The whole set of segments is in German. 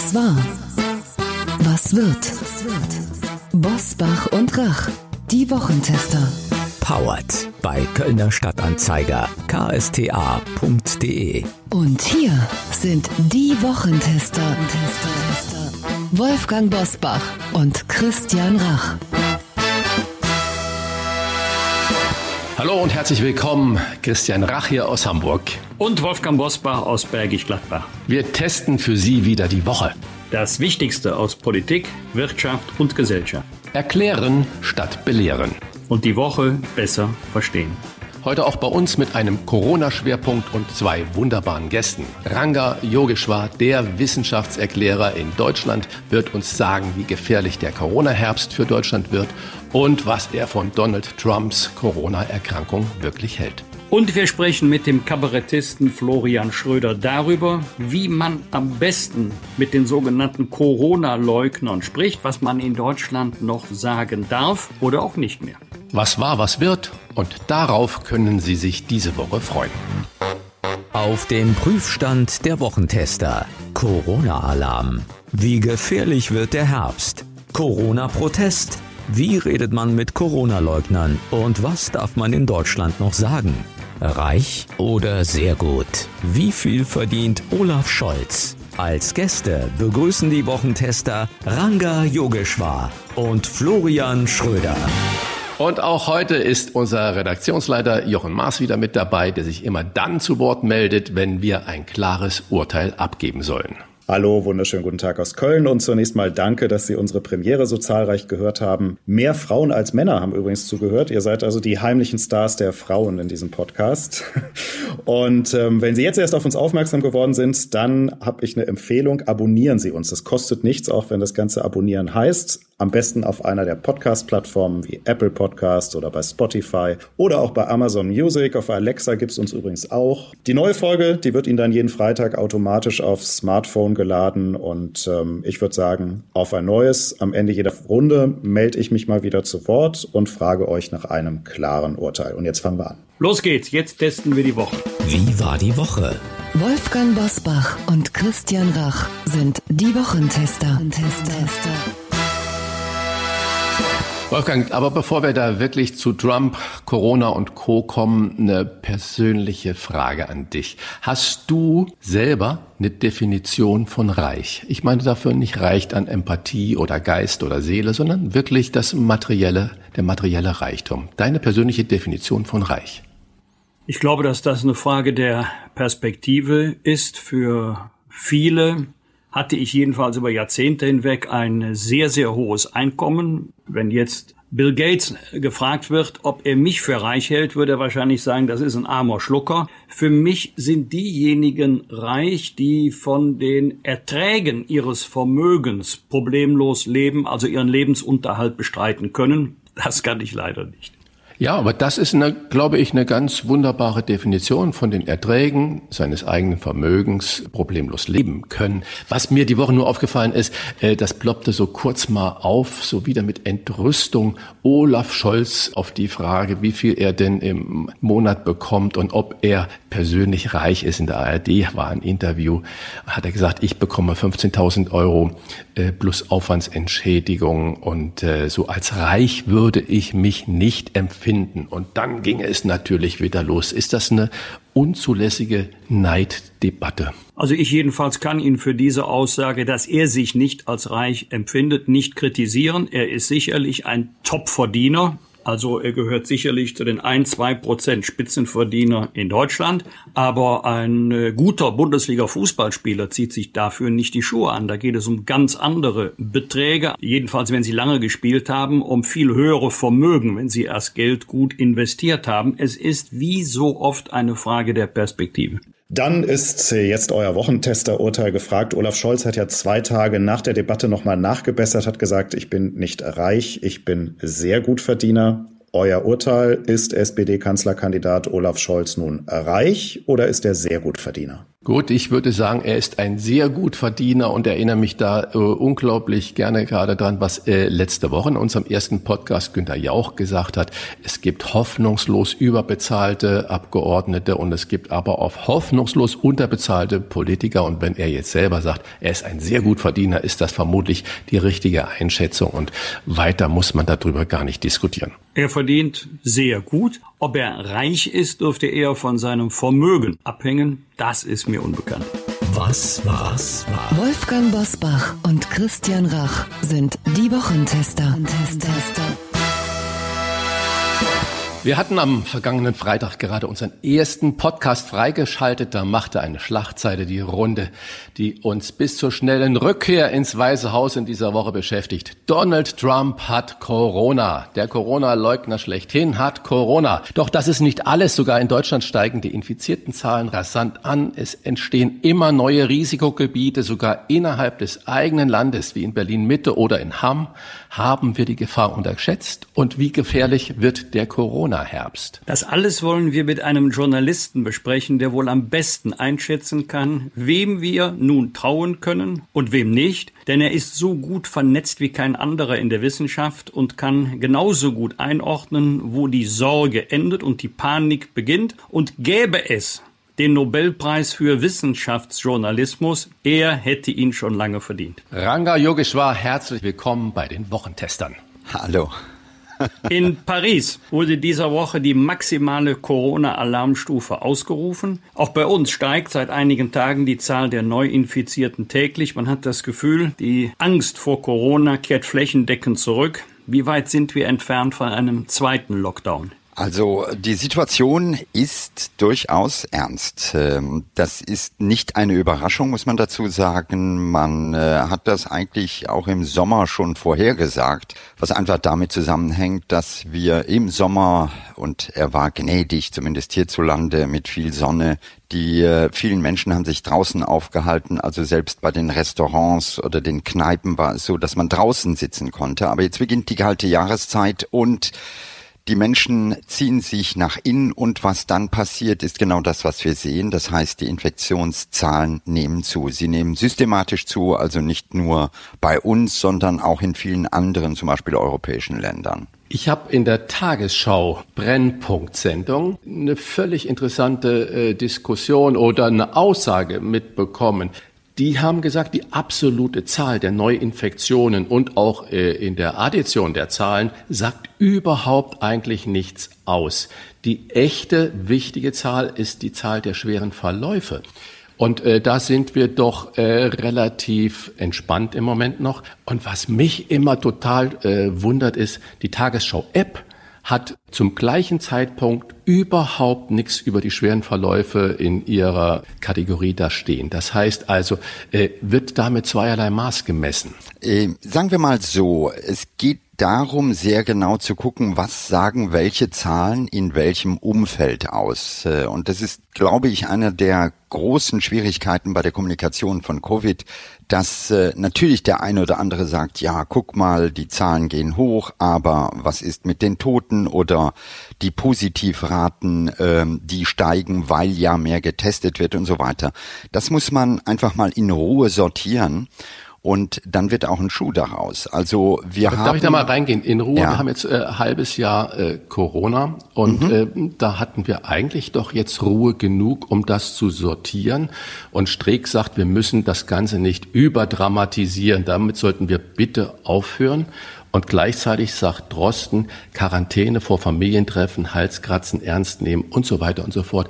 Was war? Was wird? Bosbach und Rach, die Wochentester. Powered bei Kölner Stadtanzeiger ksta.de. Und hier sind die Wochentester. Wolfgang Bosbach und Christian Rach. Hallo und herzlich willkommen, Christian Rach hier aus Hamburg. Und Wolfgang Bosbach aus Bergisch Gladbach. Wir testen für Sie wieder die Woche. Das Wichtigste aus Politik, Wirtschaft und Gesellschaft. Erklären statt belehren. Und die Woche besser verstehen. Heute auch bei uns mit einem Corona-Schwerpunkt und zwei wunderbaren Gästen. Ranga Yogeshwar, der Wissenschaftserklärer in Deutschland, wird uns sagen, wie gefährlich der Corona-Herbst für Deutschland wird und was er von Donald Trumps Corona-Erkrankung wirklich hält. Und wir sprechen mit dem Kabarettisten Florian Schröder darüber, wie man am besten mit den sogenannten Corona-Leugnern spricht, was man in Deutschland noch sagen darf oder auch nicht mehr. Was war, was wird und darauf können Sie sich diese Woche freuen. Auf dem Prüfstand der Wochentester. Corona-Alarm. Wie gefährlich wird der Herbst? Corona-Protest. Wie redet man mit Corona-Leugnern? Und was darf man in Deutschland noch sagen? Reich oder sehr gut? Wie viel verdient Olaf Scholz? Als Gäste begrüßen die Wochentester Ranga Yogeshwar und Florian Schröder. Und auch heute ist unser Redaktionsleiter Jochen Maas wieder mit dabei, der sich immer dann zu Wort meldet, wenn wir ein klares Urteil abgeben sollen. Hallo, wunderschönen guten Tag aus Köln und zunächst mal danke, dass Sie unsere Premiere so zahlreich gehört haben. Mehr Frauen als Männer haben übrigens zugehört. Ihr seid also die heimlichen Stars der Frauen in diesem Podcast. Und ähm, wenn Sie jetzt erst auf uns aufmerksam geworden sind, dann habe ich eine Empfehlung. Abonnieren Sie uns. Das kostet nichts, auch wenn das Ganze abonnieren heißt. Am besten auf einer der Podcast-Plattformen wie Apple Podcast oder bei Spotify oder auch bei Amazon Music. Auf Alexa gibt's uns übrigens auch. Die neue Folge, die wird Ihnen dann jeden Freitag automatisch aufs Smartphone geladen und ähm, ich würde sagen, auf ein neues. Am Ende jeder Runde melde ich mich mal wieder zu Wort und frage euch nach einem klaren Urteil. Und jetzt fangen wir an. Los geht's, jetzt testen wir die Woche. Wie war die Woche? Wolfgang Bosbach und Christian Rach sind die Wochentester. Tester. Wolfgang, aber bevor wir da wirklich zu Trump, Corona und Co. kommen, eine persönliche Frage an dich. Hast du selber eine Definition von reich? Ich meine dafür nicht reicht an Empathie oder Geist oder Seele, sondern wirklich das materielle, der materielle Reichtum. Deine persönliche Definition von reich. Ich glaube, dass das eine Frage der Perspektive ist. Für viele hatte ich jedenfalls über Jahrzehnte hinweg ein sehr, sehr hohes Einkommen. Wenn jetzt Bill Gates gefragt wird, ob er mich für reich hält, würde er wahrscheinlich sagen, das ist ein armer Schlucker. Für mich sind diejenigen reich, die von den Erträgen ihres Vermögens problemlos leben, also ihren Lebensunterhalt bestreiten können. Das kann ich leider nicht. Ja, aber das ist, eine, glaube ich, eine ganz wunderbare Definition von den Erträgen seines eigenen Vermögens problemlos leben können. Was mir die Woche nur aufgefallen ist, äh, das ploppte so kurz mal auf, so wieder mit Entrüstung Olaf Scholz auf die Frage, wie viel er denn im Monat bekommt und ob er persönlich reich ist. In der ARD war ein Interview, hat er gesagt, ich bekomme 15.000 Euro äh, plus Aufwandsentschädigung und äh, so als reich würde ich mich nicht empfinden finden. Und dann ging es natürlich wieder los. Ist das eine unzulässige Neiddebatte? Also ich jedenfalls kann ihn für diese Aussage, dass er sich nicht als reich empfindet, nicht kritisieren. Er ist sicherlich ein Topverdiener. Also er gehört sicherlich zu den ein, zwei Prozent Spitzenverdiener in Deutschland. Aber ein äh, guter Bundesliga-Fußballspieler zieht sich dafür nicht die Schuhe an. Da geht es um ganz andere Beträge. Jedenfalls, wenn sie lange gespielt haben, um viel höhere Vermögen, wenn sie erst Geld gut investiert haben. Es ist wie so oft eine Frage der Perspektive. Dann ist jetzt euer Wochentester-Urteil gefragt. Olaf Scholz hat ja zwei Tage nach der Debatte nochmal nachgebessert, hat gesagt, ich bin nicht reich, ich bin sehr gut Verdiener. Euer Urteil, ist SPD-Kanzlerkandidat Olaf Scholz nun reich oder ist er sehr gut Verdiener? Gut, ich würde sagen, er ist ein sehr gut Verdiener und erinnere mich da äh, unglaublich gerne gerade dran, was äh, letzte Woche in unserem ersten Podcast Günter Jauch gesagt hat. Es gibt hoffnungslos überbezahlte Abgeordnete und es gibt aber auch hoffnungslos unterbezahlte Politiker. Und wenn er jetzt selber sagt, er ist ein sehr gut Verdiener, ist das vermutlich die richtige Einschätzung und weiter muss man darüber gar nicht diskutieren. Er verdient sehr gut. Ob er reich ist, dürfte eher von seinem Vermögen abhängen. Das ist mir unbekannt. Was war? Wolfgang Bosbach und Christian Rach sind die Wochentester. Wochentester. Wir hatten am vergangenen Freitag gerade unseren ersten Podcast freigeschaltet. Da machte eine Schlachtzeile die Runde, die uns bis zur schnellen Rückkehr ins Weiße Haus in dieser Woche beschäftigt. Donald Trump hat Corona. Der Corona-Leugner schlechthin hat Corona. Doch das ist nicht alles. Sogar in Deutschland steigen die infizierten Zahlen rasant an. Es entstehen immer neue Risikogebiete. Sogar innerhalb des eigenen Landes, wie in Berlin Mitte oder in Hamm, haben wir die Gefahr unterschätzt. Und wie gefährlich wird der Corona? Corona-Herbst. Das alles wollen wir mit einem Journalisten besprechen, der wohl am besten einschätzen kann, wem wir nun trauen können und wem nicht, denn er ist so gut vernetzt wie kein anderer in der Wissenschaft und kann genauso gut einordnen, wo die Sorge endet und die Panik beginnt. Und gäbe es den Nobelpreis für Wissenschaftsjournalismus. Er hätte ihn schon lange verdient. Ranga Yogeshwar, herzlich willkommen bei den Wochentestern. Hallo. In Paris wurde dieser Woche die maximale Corona-Alarmstufe ausgerufen. Auch bei uns steigt seit einigen Tagen die Zahl der Neuinfizierten täglich. Man hat das Gefühl, die Angst vor Corona kehrt flächendeckend zurück. Wie weit sind wir entfernt von einem zweiten Lockdown? Also die Situation ist durchaus ernst. Ähm, das ist nicht eine Überraschung, muss man dazu sagen. Man äh, hat das eigentlich auch im Sommer schon vorhergesagt, was einfach damit zusammenhängt, dass wir im Sommer, und er war gnädig, zumindest hierzulande, mit viel Sonne, die äh, vielen Menschen haben sich draußen aufgehalten, also selbst bei den Restaurants oder den Kneipen war es so, dass man draußen sitzen konnte. Aber jetzt beginnt die kalte Jahreszeit und die Menschen ziehen sich nach innen und was dann passiert, ist genau das, was wir sehen. Das heißt, die Infektionszahlen nehmen zu. Sie nehmen systematisch zu, also nicht nur bei uns, sondern auch in vielen anderen, zum Beispiel europäischen Ländern. Ich habe in der Tagesschau Brennpunkt-Sendung eine völlig interessante äh, Diskussion oder eine Aussage mitbekommen. Die haben gesagt, die absolute Zahl der Neuinfektionen und auch äh, in der Addition der Zahlen sagt überhaupt eigentlich nichts aus. Die echte wichtige Zahl ist die Zahl der schweren Verläufe. Und äh, da sind wir doch äh, relativ entspannt im Moment noch. Und was mich immer total äh, wundert, ist, die Tagesschau-App hat zum gleichen Zeitpunkt überhaupt nichts über die schweren Verläufe in ihrer Kategorie da stehen. Das heißt also, äh, wird damit zweierlei Maß gemessen? Äh, sagen wir mal so, es geht darum, sehr genau zu gucken, was sagen welche Zahlen in welchem Umfeld aus. Äh, und das ist, glaube ich, einer der großen Schwierigkeiten bei der Kommunikation von Covid, dass äh, natürlich der eine oder andere sagt, ja, guck mal, die Zahlen gehen hoch, aber was ist mit den Toten oder die Positivraten, ähm, die steigen, weil ja mehr getestet wird und so weiter. Das muss man einfach mal in Ruhe sortieren und dann wird auch ein Schuh daraus. Also wir Darf haben. Darf ich da mal reingehen? In Ruhe. Ja. Wir haben jetzt äh, halbes Jahr äh, Corona und mhm. äh, da hatten wir eigentlich doch jetzt Ruhe genug, um das zu sortieren. Und Streeck sagt, wir müssen das Ganze nicht überdramatisieren. Damit sollten wir bitte aufhören. Und gleichzeitig sagt Drosten, Quarantäne vor Familientreffen, Halskratzen ernst nehmen und so weiter und so fort.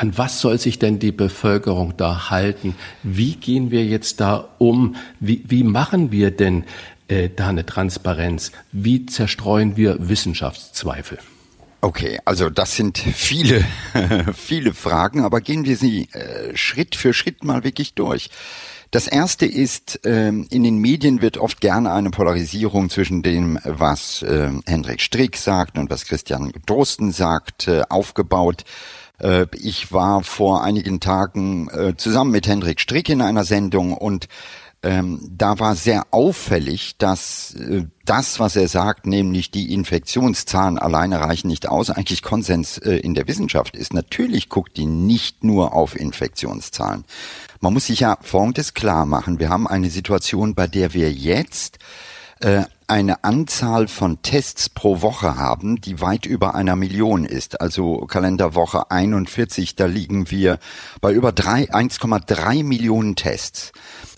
An was soll sich denn die Bevölkerung da halten? Wie gehen wir jetzt da um? Wie, wie machen wir denn äh, da eine Transparenz? Wie zerstreuen wir Wissenschaftszweifel? Okay, also das sind viele, viele Fragen, aber gehen wir sie äh, Schritt für Schritt mal wirklich durch. Das erste ist, ähm, in den Medien wird oft gerne eine Polarisierung zwischen dem, was äh, Hendrik Strick sagt und was Christian Drosten sagt, äh, aufgebaut. Äh, ich war vor einigen Tagen äh, zusammen mit Hendrik Strick in einer Sendung und ähm, da war sehr auffällig, dass äh, das, was er sagt, nämlich die Infektionszahlen alleine reichen nicht aus, eigentlich Konsens äh, in der Wissenschaft ist. Natürlich guckt die nicht nur auf Infektionszahlen. Man muss sich ja Folgendes klar machen. Wir haben eine Situation, bei der wir jetzt äh, eine Anzahl von Tests pro Woche haben, die weit über einer Million ist. Also Kalenderwoche 41, da liegen wir bei über 1,3 Millionen Tests.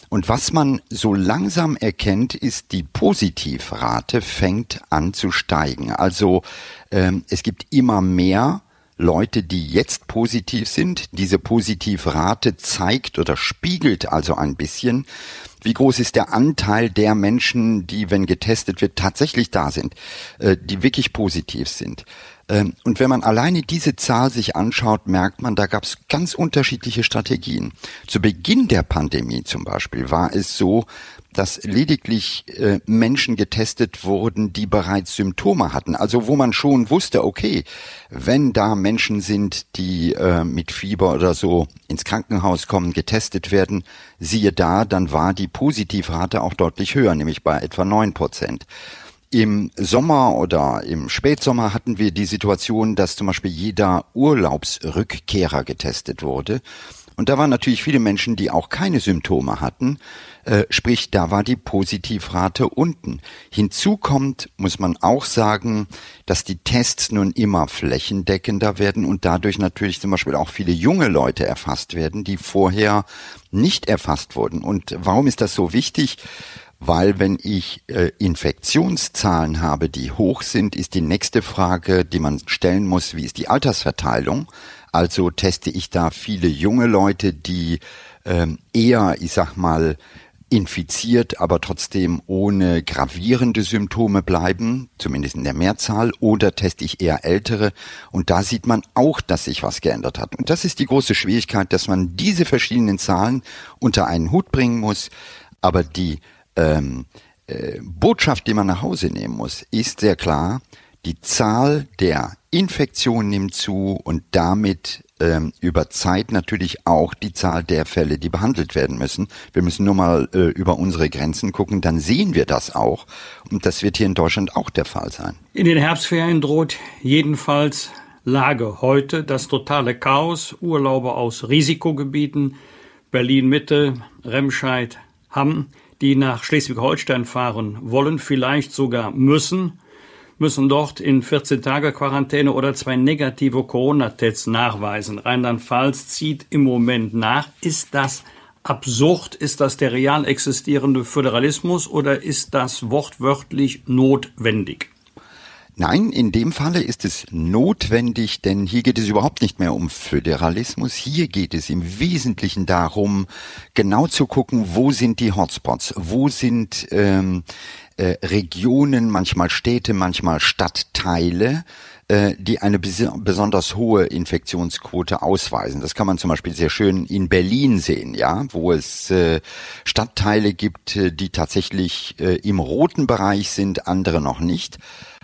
Und was man so langsam erkennt, ist, die Positivrate fängt an zu steigen. Also ähm, es gibt immer mehr Leute, die jetzt positiv sind. Diese Positivrate zeigt oder spiegelt also ein bisschen, wie groß ist der Anteil der Menschen, die, wenn getestet wird, tatsächlich da sind, äh, die wirklich positiv sind. Ähm, und wenn man alleine diese Zahl sich anschaut, merkt man, da gab es ganz unterschiedliche Strategien. Zu Beginn der Pandemie zum Beispiel war es so, dass lediglich äh, Menschen getestet wurden, die bereits Symptome hatten. Also wo man schon wusste, okay, wenn da Menschen sind, die äh, mit Fieber oder so ins Krankenhaus kommen, getestet werden, siehe da, dann war die Positivrate auch deutlich höher, nämlich bei etwa neun Prozent. Im Sommer oder im Spätsommer hatten wir die Situation, dass zum Beispiel jeder Urlaubsrückkehrer getestet wurde. Und da waren natürlich viele Menschen, die auch keine Symptome hatten. Äh, sprich, da war die Positivrate unten. Hinzu kommt, muss man auch sagen, dass die Tests nun immer flächendeckender werden und dadurch natürlich zum Beispiel auch viele junge Leute erfasst werden, die vorher nicht erfasst wurden. Und warum ist das so wichtig? weil wenn ich äh, Infektionszahlen habe, die hoch sind, ist die nächste Frage, die man stellen muss, wie ist die Altersverteilung? Also teste ich da viele junge Leute, die ähm, eher, ich sag mal, infiziert, aber trotzdem ohne gravierende Symptome bleiben, zumindest in der Mehrzahl, oder teste ich eher ältere. Und da sieht man auch, dass sich was geändert hat. Und das ist die große Schwierigkeit, dass man diese verschiedenen Zahlen unter einen Hut bringen muss. Aber die ähm, äh, Botschaft, die man nach Hause nehmen muss, ist sehr klar, die Zahl der Infektionen nimmt zu und damit ähm, über Zeit natürlich auch die Zahl der Fälle, die behandelt werden müssen. Wir müssen nur mal äh, über unsere Grenzen gucken, dann sehen wir das auch. Und das wird hier in Deutschland auch der Fall sein. In den Herbstferien droht jedenfalls Lage heute das totale Chaos. Urlauber aus Risikogebieten, Berlin Mitte, Remscheid, Hamm die nach Schleswig-Holstein fahren wollen, vielleicht sogar müssen, müssen dort in 14 Tage Quarantäne oder zwei negative Corona-Tests nachweisen. Rheinland-Pfalz zieht im Moment nach. Ist das absurd? Ist das der real existierende Föderalismus oder ist das wortwörtlich notwendig? Nein, in dem Falle ist es notwendig, denn hier geht es überhaupt nicht mehr um Föderalismus. Hier geht es im Wesentlichen darum, genau zu gucken, wo sind die Hotspots, wo sind ähm, äh, Regionen, manchmal Städte, manchmal Stadtteile, äh, die eine bes besonders hohe Infektionsquote ausweisen. Das kann man zum Beispiel sehr schön in Berlin sehen, ja, wo es äh, Stadtteile gibt, äh, die tatsächlich äh, im roten Bereich sind, andere noch nicht.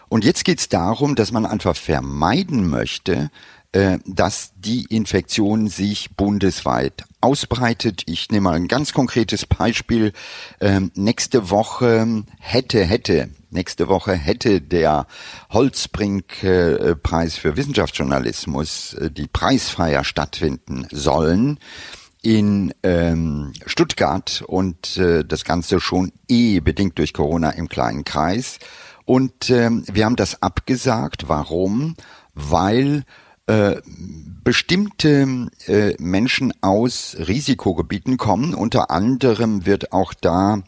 Und jetzt geht es darum, dass man einfach vermeiden möchte, äh, dass die Infektion sich bundesweit ausbreitet. Ich nehme mal ein ganz konkretes Beispiel. Ähm, nächste Woche hätte, hätte, nächste Woche hätte der Holzbrink-Preis für Wissenschaftsjournalismus, äh, die Preisfeier stattfinden sollen in ähm, Stuttgart und äh, das Ganze schon eh bedingt durch Corona im kleinen Kreis. Und ähm, wir haben das abgesagt. Warum? Weil äh, bestimmte äh, Menschen aus Risikogebieten kommen. Unter anderem wird auch da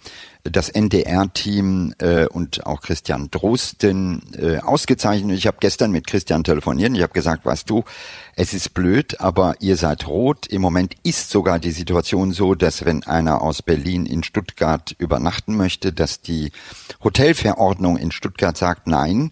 das NDR-Team äh, und auch Christian Drosten äh, ausgezeichnet. Ich habe gestern mit Christian telefoniert. Ich habe gesagt, weißt du, es ist blöd, aber ihr seid rot. Im Moment ist sogar die Situation so, dass wenn einer aus Berlin in Stuttgart übernachten möchte, dass die Hotelverordnung in Stuttgart sagt, nein,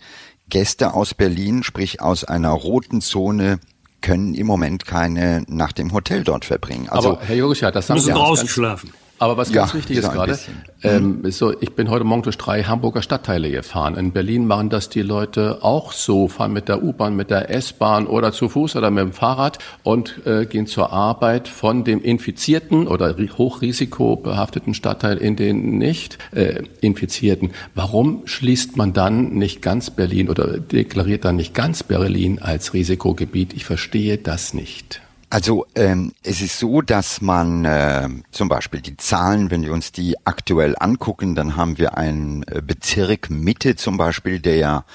Gäste aus Berlin, sprich aus einer roten Zone, können im Moment keine Nacht im Hotel dort verbringen. Also, Aber Herr Jurisch, das haben müssen draußen schlafen. Aber was ganz ja, wichtig ist gerade, ähm, mhm. so, ich bin heute Morgen durch drei Hamburger Stadtteile gefahren. In Berlin machen das die Leute auch so, fahren mit der U-Bahn, mit der S-Bahn oder zu Fuß oder mit dem Fahrrad und äh, gehen zur Arbeit von dem infizierten oder hochrisikobehafteten Stadtteil in den nicht äh, infizierten. Warum schließt man dann nicht ganz Berlin oder deklariert dann nicht ganz Berlin als Risikogebiet? Ich verstehe das nicht. Also ähm, es ist so, dass man äh, zum Beispiel die Zahlen, wenn wir uns die aktuell angucken, dann haben wir einen äh, Bezirk Mitte zum Beispiel, der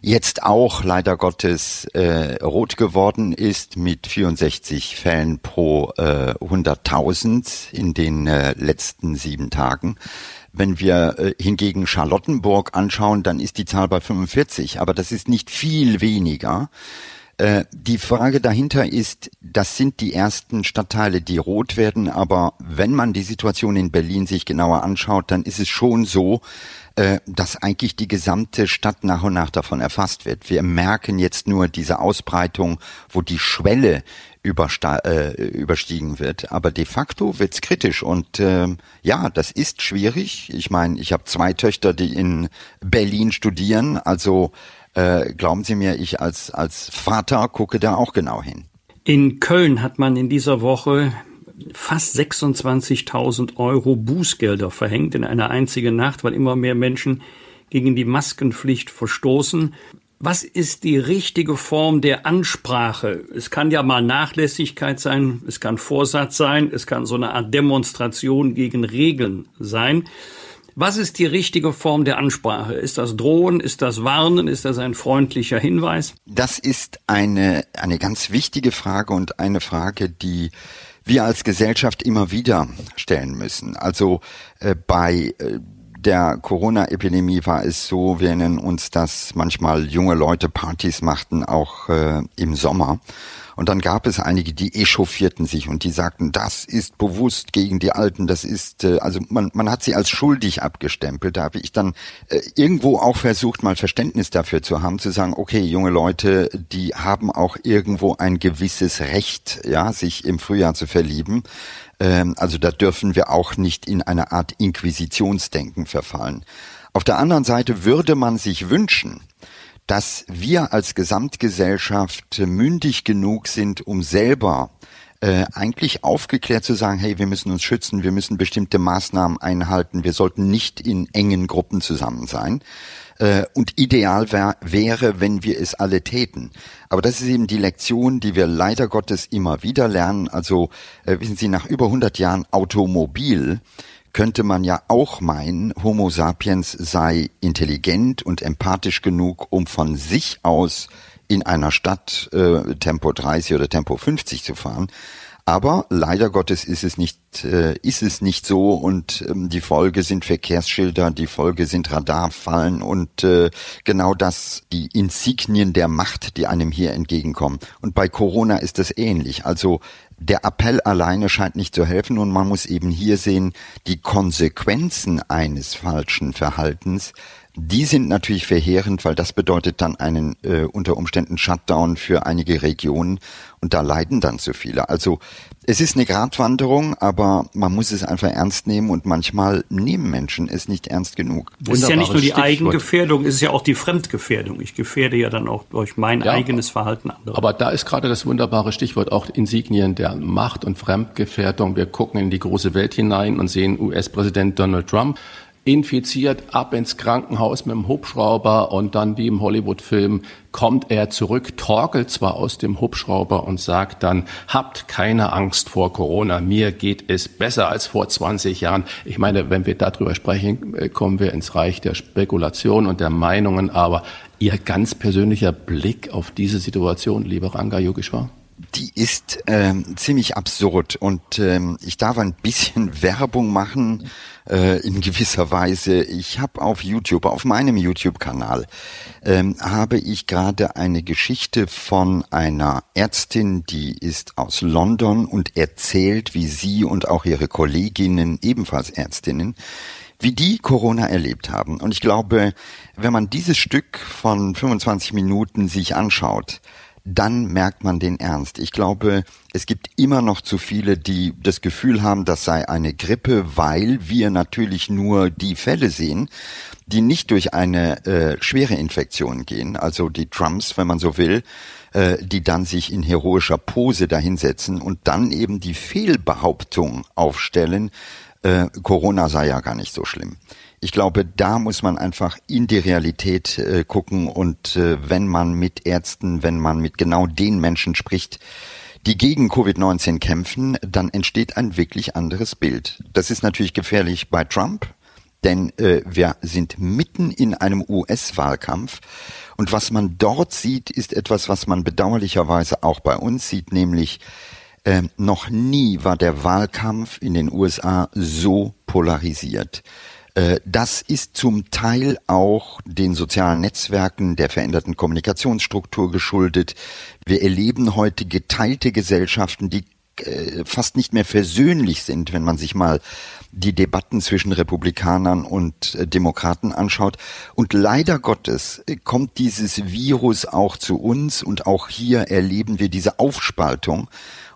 jetzt auch leider Gottes äh, rot geworden ist mit 64 Fällen pro äh, 100.000 in den äh, letzten sieben Tagen. Wenn wir äh, hingegen Charlottenburg anschauen, dann ist die Zahl bei 45, aber das ist nicht viel weniger. Äh, die Frage dahinter ist, das sind die ersten Stadtteile, die rot werden, aber wenn man die Situation in Berlin sich genauer anschaut, dann ist es schon so, äh, dass eigentlich die gesamte Stadt nach und nach davon erfasst wird. Wir merken jetzt nur diese Ausbreitung, wo die Schwelle äh, überstiegen wird. Aber de facto wird's kritisch und äh, ja, das ist schwierig. Ich meine, ich habe zwei Töchter, die in Berlin studieren, also äh, glauben Sie mir, ich als, als Vater gucke da auch genau hin. In Köln hat man in dieser Woche fast 26.000 Euro Bußgelder verhängt in einer einzigen Nacht, weil immer mehr Menschen gegen die Maskenpflicht verstoßen. Was ist die richtige Form der Ansprache? Es kann ja mal Nachlässigkeit sein, es kann Vorsatz sein, es kann so eine Art Demonstration gegen Regeln sein. Was ist die richtige Form der Ansprache? Ist das Drohen? Ist das Warnen? Ist das ein freundlicher Hinweis? Das ist eine, eine ganz wichtige Frage und eine Frage, die wir als Gesellschaft immer wieder stellen müssen. Also äh, bei äh, der Corona-Epidemie war es so, wir nennen uns, dass manchmal junge Leute Partys machten, auch äh, im Sommer. Und dann gab es einige, die echauffierten sich und die sagten, das ist bewusst gegen die Alten, das ist, äh, also man, man hat sie als schuldig abgestempelt. Da habe ich dann äh, irgendwo auch versucht, mal Verständnis dafür zu haben, zu sagen, okay, junge Leute, die haben auch irgendwo ein gewisses Recht, ja, sich im Frühjahr zu verlieben. Ähm, also da dürfen wir auch nicht in eine Art Inquisitionsdenken verfallen. Auf der anderen Seite würde man sich wünschen, dass wir als Gesamtgesellschaft mündig genug sind, um selber äh, eigentlich aufgeklärt zu sagen, hey, wir müssen uns schützen, wir müssen bestimmte Maßnahmen einhalten, wir sollten nicht in engen Gruppen zusammen sein. Äh, und ideal wär, wäre, wenn wir es alle täten. Aber das ist eben die Lektion, die wir leider Gottes immer wieder lernen. Also äh, wissen Sie, nach über 100 Jahren Automobil könnte man ja auch meinen, Homo sapiens sei intelligent und empathisch genug, um von sich aus in einer Stadt äh, Tempo 30 oder Tempo 50 zu fahren. Aber leider Gottes ist es nicht, äh, ist es nicht so und ähm, die Folge sind Verkehrsschilder, die Folge sind Radarfallen und äh, genau das, die Insignien der Macht, die einem hier entgegenkommen. Und bei Corona ist es ähnlich. Also der Appell alleine scheint nicht zu helfen und man muss eben hier sehen, die Konsequenzen eines falschen Verhaltens die sind natürlich verheerend, weil das bedeutet dann einen äh, unter Umständen Shutdown für einige Regionen und da leiden dann zu viele. Also es ist eine Gratwanderung, aber man muss es einfach ernst nehmen und manchmal nehmen Menschen es nicht ernst genug. Es ist ja nicht nur die Stichwort. Eigengefährdung, es ist ja auch die Fremdgefährdung. Ich gefährde ja dann auch durch mein ja, eigenes Verhalten andere. Aber da ist gerade das wunderbare Stichwort auch Insignien der Macht und Fremdgefährdung. Wir gucken in die große Welt hinein und sehen US-Präsident Donald Trump infiziert, ab ins Krankenhaus mit dem Hubschrauber und dann wie im Hollywood-Film kommt er zurück, torkelt zwar aus dem Hubschrauber und sagt dann, habt keine Angst vor Corona, mir geht es besser als vor 20 Jahren. Ich meine, wenn wir darüber sprechen, äh, kommen wir ins Reich der Spekulation und der Meinungen, aber Ihr ganz persönlicher Blick auf diese Situation, lieber Ranga Yogeshwar? Die ist ähm, ziemlich absurd und ähm, ich darf ein bisschen Werbung machen äh, in gewisser Weise. Ich habe auf YouTube, auf meinem YouTube-Kanal, ähm, habe ich gerade eine Geschichte von einer Ärztin, die ist aus London und erzählt, wie sie und auch ihre Kolleginnen, ebenfalls Ärztinnen, wie die Corona erlebt haben. Und ich glaube, wenn man dieses Stück von 25 Minuten sich anschaut, dann merkt man den Ernst. Ich glaube, es gibt immer noch zu viele, die das Gefühl haben, das sei eine Grippe, weil wir natürlich nur die Fälle sehen, die nicht durch eine äh, schwere Infektion gehen, also die Trumps, wenn man so will, äh, die dann sich in heroischer Pose dahinsetzen und dann eben die Fehlbehauptung aufstellen, äh, Corona sei ja gar nicht so schlimm. Ich glaube, da muss man einfach in die Realität äh, gucken und äh, wenn man mit Ärzten, wenn man mit genau den Menschen spricht, die gegen Covid-19 kämpfen, dann entsteht ein wirklich anderes Bild. Das ist natürlich gefährlich bei Trump, denn äh, wir sind mitten in einem US-Wahlkampf. Und was man dort sieht, ist etwas, was man bedauerlicherweise auch bei uns sieht, nämlich äh, noch nie war der Wahlkampf in den USA so polarisiert. Äh, das ist zum Teil auch den sozialen Netzwerken, der veränderten Kommunikationsstruktur geschuldet. Wir erleben heute geteilte Gesellschaften, die äh, fast nicht mehr versöhnlich sind, wenn man sich mal die Debatten zwischen Republikanern und äh, Demokraten anschaut. Und leider Gottes kommt dieses Virus auch zu uns und auch hier erleben wir diese Aufspaltung.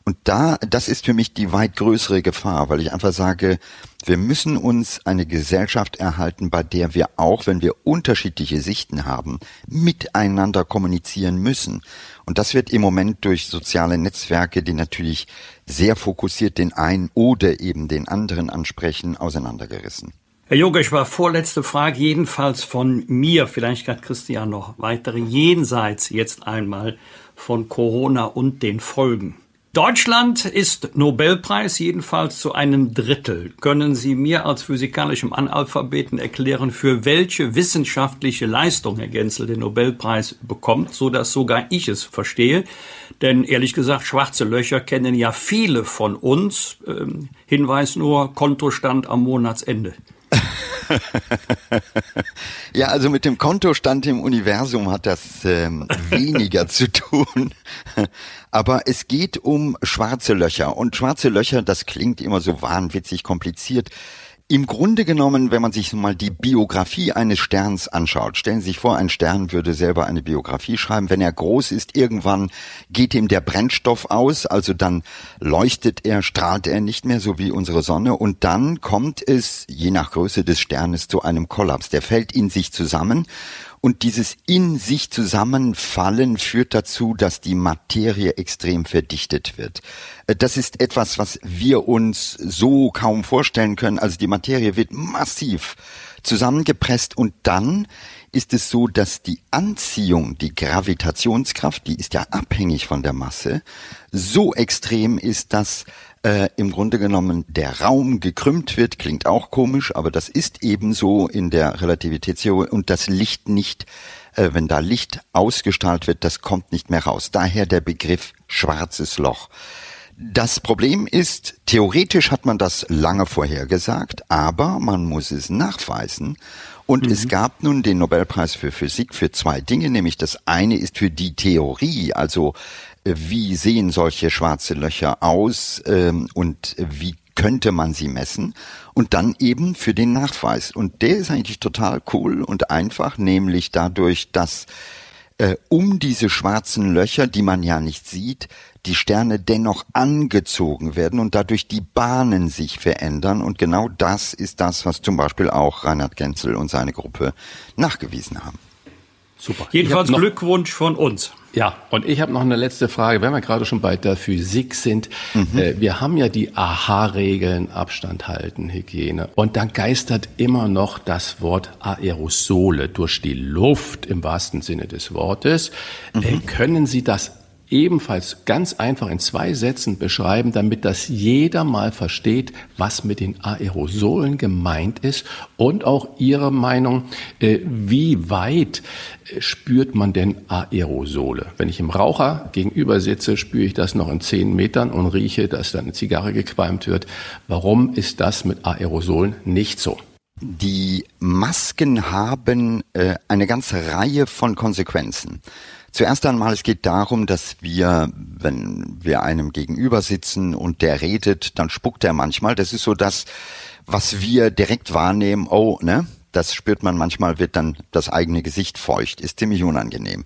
Und da, das ist für mich die weit größere Gefahr, weil ich einfach sage, wir müssen uns eine Gesellschaft erhalten, bei der wir auch, wenn wir unterschiedliche Sichten haben, miteinander kommunizieren müssen. Und das wird im Moment durch soziale Netzwerke, die natürlich sehr fokussiert den einen oder eben den anderen ansprechen, auseinandergerissen. Herr Jogesch war vorletzte Frage, jedenfalls von mir, vielleicht hat Christian noch weitere, jenseits jetzt einmal von Corona und den Folgen. Deutschland ist Nobelpreis jedenfalls zu einem Drittel. Können Sie mir als physikalischem Analphabeten erklären, für welche wissenschaftliche Leistung Herr Genzel den Nobelpreis bekommt, so dass sogar ich es verstehe? Denn ehrlich gesagt, schwarze Löcher kennen ja viele von uns. Ähm, Hinweis nur, Kontostand am Monatsende. Ja, also mit dem Kontostand im Universum hat das ähm, weniger zu tun. Aber es geht um schwarze Löcher. Und schwarze Löcher, das klingt immer so wahnwitzig kompliziert. Im Grunde genommen, wenn man sich mal die Biografie eines Sterns anschaut, stellen Sie sich vor, ein Stern würde selber eine Biografie schreiben. Wenn er groß ist, irgendwann geht ihm der Brennstoff aus, also dann leuchtet er, strahlt er nicht mehr, so wie unsere Sonne, und dann kommt es, je nach Größe des Sternes, zu einem Kollaps. Der fällt in sich zusammen und dieses in sich zusammenfallen führt dazu, dass die Materie extrem verdichtet wird. Äh, das ist etwas, was wir uns so kaum vorstellen können. Also die Materie wird massiv zusammengepresst und dann ist es so, dass die Anziehung, die Gravitationskraft, die ist ja abhängig von der Masse, so extrem ist, dass äh, im Grunde genommen der Raum gekrümmt wird, klingt auch komisch, aber das ist ebenso in der Relativitätstheorie und das Licht nicht, äh, wenn da Licht ausgestrahlt wird, das kommt nicht mehr raus. Daher der Begriff schwarzes Loch. Das Problem ist, theoretisch hat man das lange vorhergesagt, aber man muss es nachweisen. Und mhm. es gab nun den Nobelpreis für Physik für zwei Dinge, nämlich das eine ist für die Theorie, also wie sehen solche schwarze Löcher aus ähm, und wie könnte man sie messen und dann eben für den Nachweis. Und der ist eigentlich total cool und einfach, nämlich dadurch, dass äh, um diese schwarzen Löcher, die man ja nicht sieht, die Sterne dennoch angezogen werden und dadurch die Bahnen sich verändern. Und genau das ist das, was zum Beispiel auch Reinhard Genzel und seine Gruppe nachgewiesen haben. Super. Jedenfalls Glückwunsch von uns. Ja, und ich habe noch eine letzte Frage, wenn wir gerade schon bei der Physik sind. Mhm. Äh, wir haben ja die AHA-Regeln, Abstand halten, Hygiene. Und dann geistert immer noch das Wort Aerosole durch die Luft im wahrsten Sinne des Wortes. Mhm. Äh, können Sie das ebenfalls ganz einfach in zwei Sätzen beschreiben, damit das jeder mal versteht, was mit den Aerosolen gemeint ist und auch Ihre Meinung, äh, wie weit äh, spürt man denn Aerosole? Wenn ich im Raucher gegenüber sitze, spüre ich das noch in zehn Metern und rieche, dass da eine Zigarre gequalmt wird. Warum ist das mit Aerosolen nicht so? Die Masken haben äh, eine ganze Reihe von Konsequenzen. Zuerst einmal, es geht darum, dass wir, wenn wir einem gegenüber sitzen und der redet, dann spuckt er manchmal. Das ist so das, was wir direkt wahrnehmen. Oh, ne? Das spürt man manchmal, wird dann das eigene Gesicht feucht, ist ziemlich unangenehm.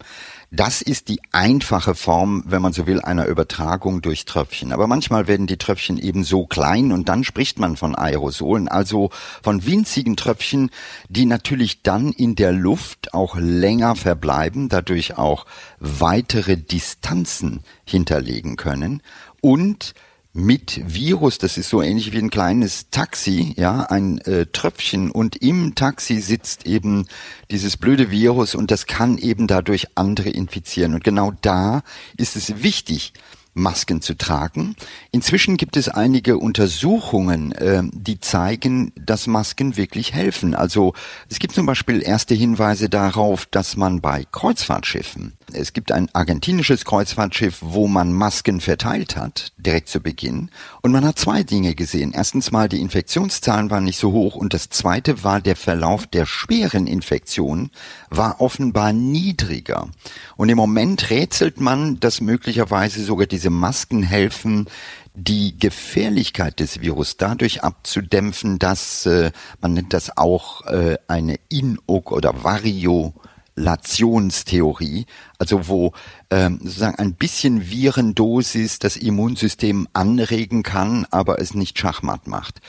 Das ist die einfache Form, wenn man so will, einer Übertragung durch Tröpfchen. Aber manchmal werden die Tröpfchen eben so klein und dann spricht man von Aerosolen, also von winzigen Tröpfchen, die natürlich dann in der Luft auch länger verbleiben, dadurch auch weitere Distanzen hinterlegen können und mit Virus, das ist so ähnlich wie ein kleines Taxi, ja, ein äh, Tröpfchen und im Taxi sitzt eben dieses blöde Virus und das kann eben dadurch andere infizieren. Und genau da ist es wichtig, Masken zu tragen. Inzwischen gibt es einige Untersuchungen, äh, die zeigen, dass Masken wirklich helfen. Also es gibt zum Beispiel erste Hinweise darauf, dass man bei Kreuzfahrtschiffen es gibt ein argentinisches Kreuzfahrtschiff, wo man Masken verteilt hat, direkt zu Beginn. Und man hat zwei Dinge gesehen. Erstens mal, die Infektionszahlen waren nicht so hoch. Und das zweite war, der Verlauf der schweren Infektionen war offenbar niedriger. Und im Moment rätselt man, dass möglicherweise sogar diese Masken helfen, die Gefährlichkeit des Virus dadurch abzudämpfen, dass äh, man nennt das auch äh, eine Inok oder Vario Lationstheorie, also wo ähm, sozusagen ein bisschen Virendosis das Immunsystem anregen kann, aber es nicht schachmatt macht.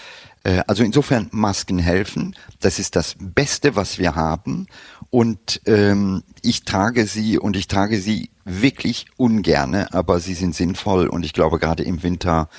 Äh, also insofern Masken helfen. Das ist das Beste, was wir haben. Und ähm, ich trage sie und ich trage sie wirklich ungerne, aber sie sind sinnvoll und ich glaube gerade im Winter,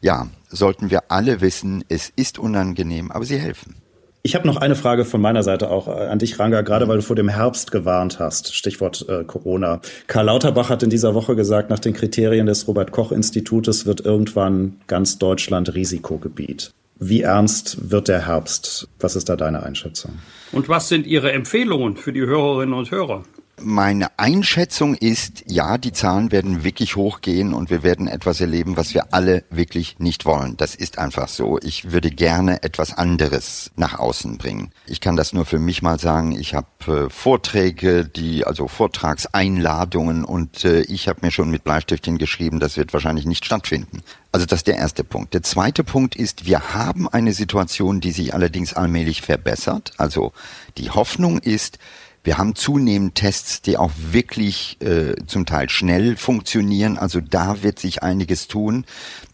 ja, sollten wir alle wissen, es ist unangenehm, aber sie helfen. Ich habe noch eine Frage von meiner Seite auch äh, an dich, Ranga, gerade weil du vor dem Herbst gewarnt hast. Stichwort äh, Corona. Karl Lauterbach hat in dieser Woche gesagt, nach den Kriterien des Robert Koch Institutes wird irgendwann ganz Deutschland Risikogebiet. Wie ernst wird der Herbst? Was ist da deine Einschätzung? Und was sind Ihre Empfehlungen für die Hörerinnen und Hörer? Meine Einschätzung ist, ja, die Zahlen werden wirklich hochgehen und wir werden etwas erleben, was wir alle wirklich nicht wollen. Das ist einfach so. Ich würde gerne etwas anderes nach außen bringen. Ich kann das nur für mich mal sagen. Ich habe äh, Vorträge, die also Vortragseinladungen und äh, ich habe mir schon mit Bleistiftchen geschrieben, das wird wahrscheinlich nicht stattfinden. Also das ist der erste Punkt. Der zweite Punkt ist, wir haben eine Situation, die sich allerdings allmählich verbessert. Also die Hoffnung ist, wir haben zunehmend Tests, die auch wirklich äh, zum Teil schnell funktionieren. Also da wird sich einiges tun.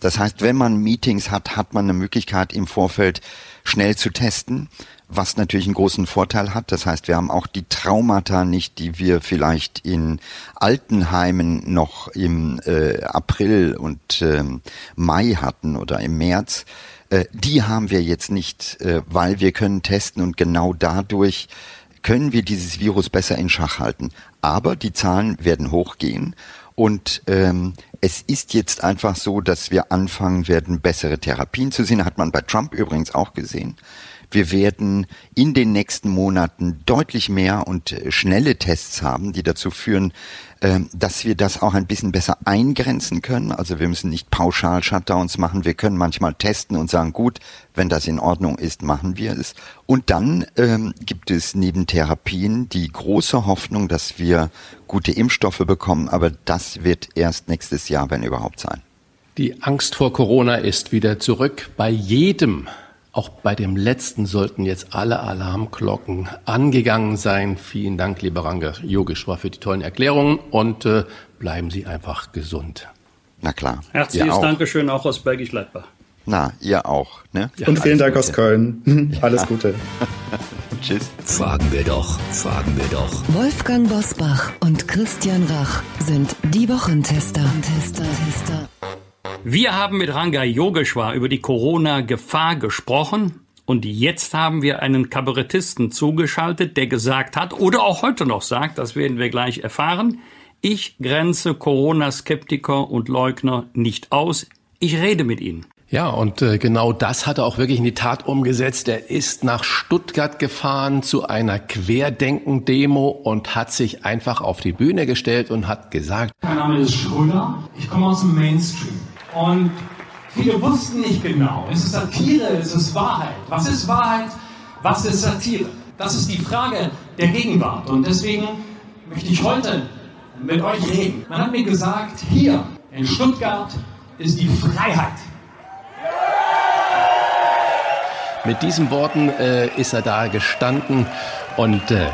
Das heißt, wenn man Meetings hat, hat man eine Möglichkeit im Vorfeld schnell zu testen, was natürlich einen großen Vorteil hat. Das heißt, wir haben auch die Traumata nicht, die wir vielleicht in Altenheimen noch im äh, April und äh, Mai hatten oder im März. Äh, die haben wir jetzt nicht, äh, weil wir können testen und genau dadurch können wir dieses Virus besser in Schach halten. Aber die Zahlen werden hochgehen und ähm, es ist jetzt einfach so, dass wir anfangen werden, bessere Therapien zu sehen. Hat man bei Trump übrigens auch gesehen. Wir werden in den nächsten Monaten deutlich mehr und schnelle Tests haben, die dazu führen, ähm, dass wir das auch ein bisschen besser eingrenzen können. Also wir müssen nicht pauschal Shutdowns machen. Wir können manchmal testen und sagen, gut, wenn das in Ordnung ist, machen wir es. Und dann ähm, gibt es neben Therapien die große Hoffnung, dass wir gute Impfstoffe bekommen. Aber das wird erst nächstes Jahr, wenn überhaupt sein. Die Angst vor Corona ist wieder zurück bei jedem auch bei dem letzten sollten jetzt alle Alarmglocken angegangen sein. Vielen Dank, lieber Ranga Yogeshwar, für die tollen Erklärungen und äh, bleiben Sie einfach gesund. Na klar. Herzliches Dankeschön auch aus Bergisch Gladbach. Na, ihr auch. Ne? Ja, und vielen Dank Gute. aus Köln. Alles Gute. Tschüss. Fragen wir doch, fragen wir doch. Wolfgang Bosbach und Christian Rach sind die Wochentester. Tester, Tester. Wir haben mit Ranga Yogeshwar über die Corona-Gefahr gesprochen. Und jetzt haben wir einen Kabarettisten zugeschaltet, der gesagt hat, oder auch heute noch sagt, das werden wir gleich erfahren, ich grenze Corona-Skeptiker und Leugner nicht aus. Ich rede mit ihnen. Ja, und äh, genau das hat er auch wirklich in die Tat umgesetzt. Er ist nach Stuttgart gefahren zu einer Querdenken-Demo und hat sich einfach auf die Bühne gestellt und hat gesagt, Mein Name ist Schröder, ich komme aus dem Mainstream. Und viele wussten nicht genau, ist es Satire, ist es Wahrheit? Was ist Wahrheit, was ist Satire? Das ist die Frage der Gegenwart. Und deswegen möchte ich heute mit euch reden. Man hat mir gesagt, hier in Stuttgart ist die Freiheit. Mit diesen Worten äh, ist er da gestanden und äh,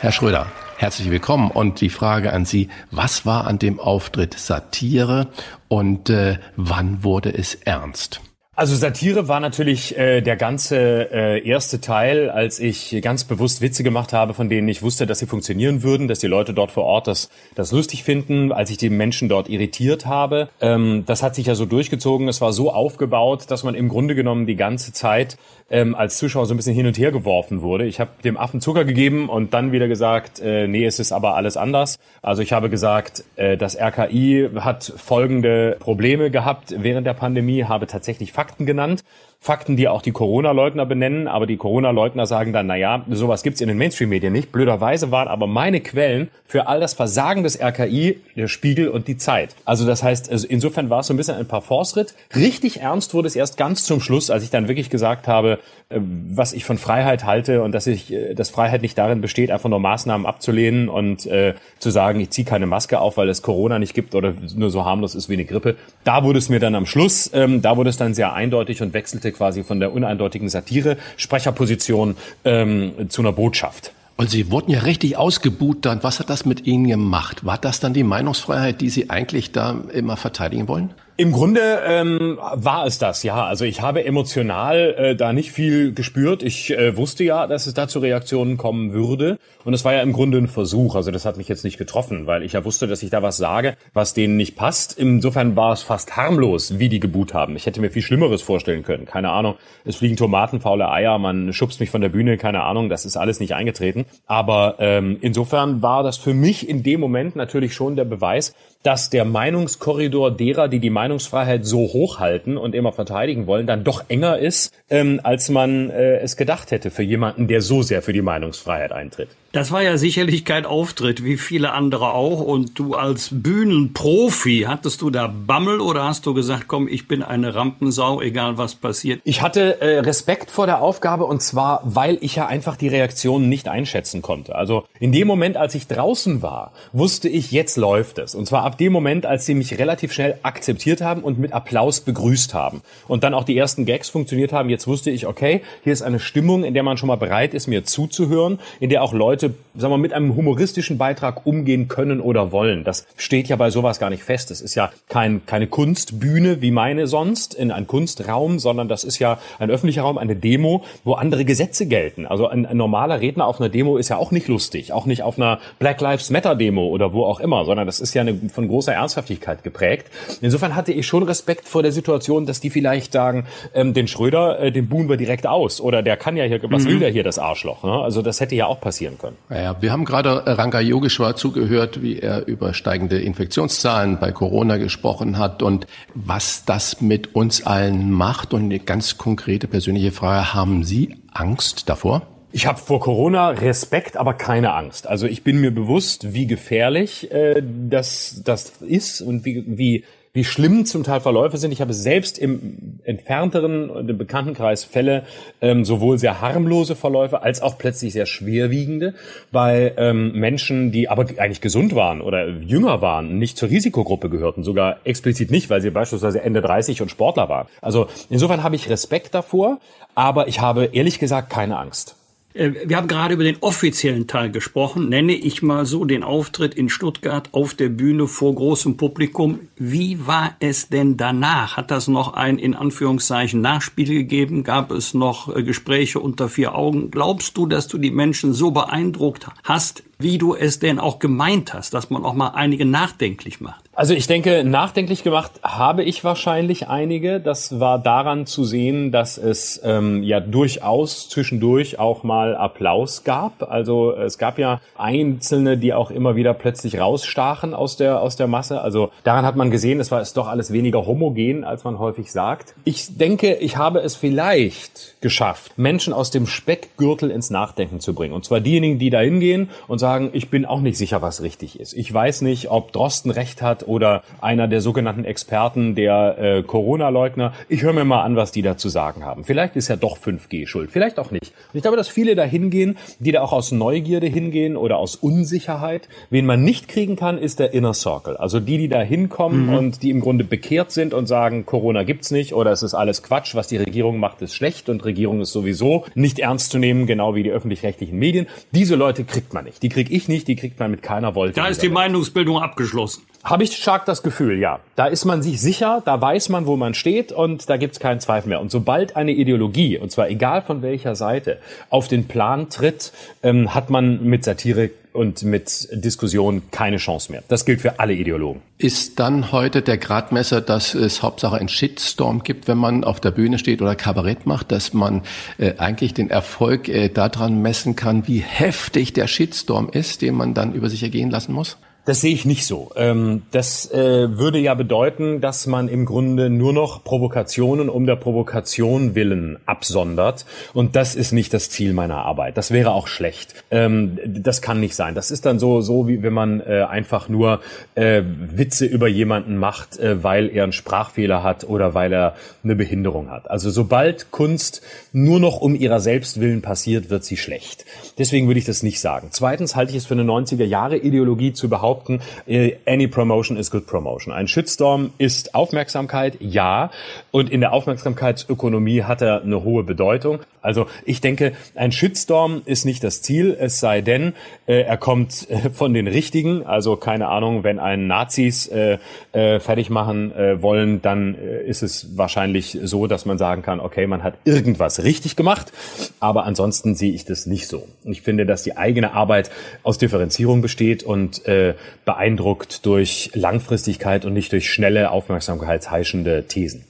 Herr Schröder, Herzlich willkommen. Und die Frage an Sie, was war an dem Auftritt Satire und äh, wann wurde es ernst? Also Satire war natürlich äh, der ganze äh, erste Teil, als ich ganz bewusst Witze gemacht habe, von denen ich wusste, dass sie funktionieren würden, dass die Leute dort vor Ort das, das lustig finden, als ich die Menschen dort irritiert habe. Ähm, das hat sich ja so durchgezogen. Es war so aufgebaut, dass man im Grunde genommen die ganze Zeit ähm, als Zuschauer so ein bisschen hin und her geworfen wurde. Ich habe dem Affen Zucker gegeben und dann wieder gesagt, äh, nee, es ist aber alles anders. Also ich habe gesagt, äh, das RKI hat folgende Probleme gehabt während der Pandemie, habe tatsächlich Fakten genannt. Fakten, die auch die Corona-Leugner benennen, aber die Corona-Leugner sagen dann, na ja, sowas gibt's in den Mainstream-Medien nicht. Blöderweise waren aber meine Quellen für all das Versagen des RKI der Spiegel und die Zeit. Also das heißt, also insofern war es so ein bisschen ein Parforce-Ritt. Richtig ernst wurde es erst ganz zum Schluss, als ich dann wirklich gesagt habe, äh, was ich von Freiheit halte und dass ich, äh, dass Freiheit nicht darin besteht, einfach nur Maßnahmen abzulehnen und äh, zu sagen, ich ziehe keine Maske auf, weil es Corona nicht gibt oder nur so harmlos ist wie eine Grippe. Da wurde es mir dann am Schluss, ähm, da wurde es dann sehr eindeutig und wechselte quasi von der uneindeutigen Satire, Sprecherposition ähm, zu einer Botschaft. Und Sie wurden ja richtig ausgebuht dann. Was hat das mit Ihnen gemacht? War das dann die Meinungsfreiheit, die Sie eigentlich da immer verteidigen wollen? Im Grunde ähm, war es das, ja. Also ich habe emotional äh, da nicht viel gespürt. Ich äh, wusste ja, dass es da zu Reaktionen kommen würde. Und es war ja im Grunde ein Versuch. Also das hat mich jetzt nicht getroffen, weil ich ja wusste, dass ich da was sage, was denen nicht passt. Insofern war es fast harmlos, wie die geboot haben. Ich hätte mir viel Schlimmeres vorstellen können. Keine Ahnung. Es fliegen Tomaten, faule Eier, man schubst mich von der Bühne, keine Ahnung. Das ist alles nicht eingetreten. Aber ähm, insofern war das für mich in dem Moment natürlich schon der Beweis, dass der Meinungskorridor derer, die die Meinungsfreiheit so hochhalten und immer verteidigen wollen, dann doch enger ist, ähm, als man äh, es gedacht hätte für jemanden, der so sehr für die Meinungsfreiheit eintritt. Das war ja sicherlich kein Auftritt, wie viele andere auch. Und du als Bühnenprofi, hattest du da Bammel oder hast du gesagt, komm, ich bin eine Rampensau, egal was passiert? Ich hatte äh, Respekt vor der Aufgabe und zwar, weil ich ja einfach die Reaktionen nicht einschätzen konnte. Also in dem Moment, als ich draußen war, wusste ich, jetzt läuft es. Und zwar ab dem Moment, als sie mich relativ schnell akzeptiert haben und mit Applaus begrüßt haben. Und dann auch die ersten Gags funktioniert haben. Jetzt wusste ich, okay, hier ist eine Stimmung, in der man schon mal bereit ist, mir zuzuhören, in der auch Leute Leute, sagen wir, mit einem humoristischen Beitrag umgehen können oder wollen. Das steht ja bei sowas gar nicht fest. Es ist ja kein, keine Kunstbühne wie meine sonst in ein Kunstraum, sondern das ist ja ein öffentlicher Raum, eine Demo, wo andere Gesetze gelten. Also ein, ein normaler Redner auf einer Demo ist ja auch nicht lustig, auch nicht auf einer Black Lives Matter Demo oder wo auch immer, sondern das ist ja eine, von großer Ernsthaftigkeit geprägt. Insofern hatte ich schon Respekt vor der Situation, dass die vielleicht sagen, ähm, den Schröder, äh, den buhen wir direkt aus oder der kann ja hier, was mhm. will der hier, das Arschloch? Ne? Also das hätte ja auch passieren können. Ja, wir haben gerade Ranga Yogeshwar zugehört, wie er über steigende Infektionszahlen bei Corona gesprochen hat und was das mit uns allen macht. Und eine ganz konkrete persönliche Frage, haben Sie Angst davor? Ich habe vor Corona Respekt, aber keine Angst. Also ich bin mir bewusst, wie gefährlich äh, das, das ist und wie, wie wie schlimm zum Teil Verläufe sind. Ich habe selbst im entfernteren und im Bekanntenkreis Fälle ähm, sowohl sehr harmlose Verläufe als auch plötzlich sehr schwerwiegende bei ähm, Menschen, die aber eigentlich gesund waren oder jünger waren, nicht zur Risikogruppe gehörten, sogar explizit nicht, weil sie beispielsweise Ende 30 und Sportler waren. Also insofern habe ich Respekt davor, aber ich habe ehrlich gesagt keine Angst. Äh, wir haben gerade über den offiziellen Teil gesprochen. Nenne ich mal so den Auftritt in Stuttgart auf der Bühne vor großem Publikum. Wie war es denn danach? Hat das noch ein in Anführungszeichen Nachspiel gegeben? Gab es noch äh, Gespräche unter vier Augen? Glaubst du, dass du die Menschen so beeindruckt hast, wie du es denn auch gemeint hast, dass man auch mal einige nachdenklich macht? Also ich denke, nachdenklich gemacht habe ich wahrscheinlich einige. Das war daran zu sehen, dass es ähm, ja durchaus zwischendurch auch mal Applaus gab. Also es gab ja Einzelne, die auch immer wieder plötzlich rausstachen aus der aus der Masse. Also daran hat man gesehen, es war es doch alles weniger homogen, als man häufig sagt. Ich denke, ich habe es vielleicht geschafft, Menschen aus dem Speckgürtel ins Nachdenken zu bringen. Und zwar diejenigen, die da hingehen und sagen, ich bin auch nicht sicher, was richtig ist. Ich weiß nicht, ob Drosten recht hat hat oder einer der sogenannten Experten, der äh, Corona-Leugner. Ich höre mir mal an, was die da zu sagen haben. Vielleicht ist ja doch 5G schuld, vielleicht auch nicht. Und ich glaube, dass viele da hingehen, die da auch aus Neugierde hingehen oder aus Unsicherheit. Wen man nicht kriegen kann, ist der Inner Circle. Also die, die da hinkommen mhm. und die im Grunde bekehrt sind und sagen, Corona gibt's nicht oder es ist alles Quatsch, was die Regierung macht, ist schlecht und Regierung ist sowieso nicht ernst zu nehmen, genau wie die öffentlich-rechtlichen Medien. Diese Leute kriegt man nicht. Die krieg ich nicht, die kriegt man mit keiner Wolte. Da ist die Meinungsbildung abgeschlossen. Habe ich stark das Gefühl, ja. Da ist man sich sicher, da weiß man, wo man steht und da gibt's keinen Zweifel mehr. Und sobald eine Ideologie, und zwar egal von welcher Seite, auf den Plan tritt, ähm, hat man mit Satire und mit Diskussion keine Chance mehr. Das gilt für alle Ideologen. Ist dann heute der Gradmesser, dass es Hauptsache ein Shitstorm gibt, wenn man auf der Bühne steht oder Kabarett macht, dass man äh, eigentlich den Erfolg äh, daran messen kann, wie heftig der Shitstorm ist, den man dann über sich ergehen lassen muss? Das sehe ich nicht so. Ähm, das äh, würde ja bedeuten, dass man im Grunde nur noch Provokationen um der Provokation willen absondert. Und das ist nicht das Ziel meiner Arbeit. Das wäre auch schlecht. Ähm, das kann nicht sein. Das ist dann so, so wie wenn man äh, einfach nur äh, Witze über jemanden macht, weil er einen Sprachfehler hat oder weil er eine Behinderung hat. Also sobald Kunst nur noch um ihrer selbst willen passiert, wird sie schlecht. Deswegen würde ich das nicht sagen. Zweitens halte ich es für eine 90er Jahre Ideologie zu behaupten, behaupten, äh, any promotion is good promotion. Ein Shitstorm ist Aufmerksamkeit, ja. Und in der Aufmerksamkeitsökonomie hat er eine hohe Bedeutung. Also ich denke, ein Shitstorm ist nicht das Ziel, es sei denn, äh, er kommt äh, von den Richtigen. Also keine Ahnung, wenn einen Nazis äh, äh, fertig machen äh, wollen, dann äh, ist es wahrscheinlich so, dass man sagen kann, okay, man hat irgendwas richtig gemacht. Aber ansonsten sehe ich das nicht so. Ich finde, dass die eigene Arbeit aus Differenzierung besteht und äh, beeindruckt durch Langfristigkeit und nicht durch schnelle, aufmerksamkeitsheischende Thesen.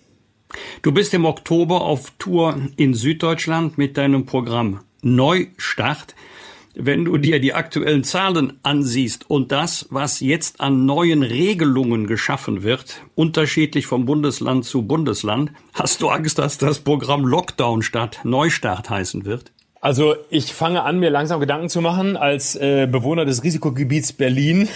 Du bist im Oktober auf Tour in Süddeutschland mit deinem Programm Neustart. Wenn du dir die aktuellen Zahlen ansiehst und das, was jetzt an neuen Regelungen geschaffen wird, unterschiedlich vom Bundesland zu Bundesland, hast du Angst, dass das Programm Lockdown statt Neustart heißen wird? Also ich fange an, mir langsam Gedanken zu machen als äh, Bewohner des Risikogebiets Berlin.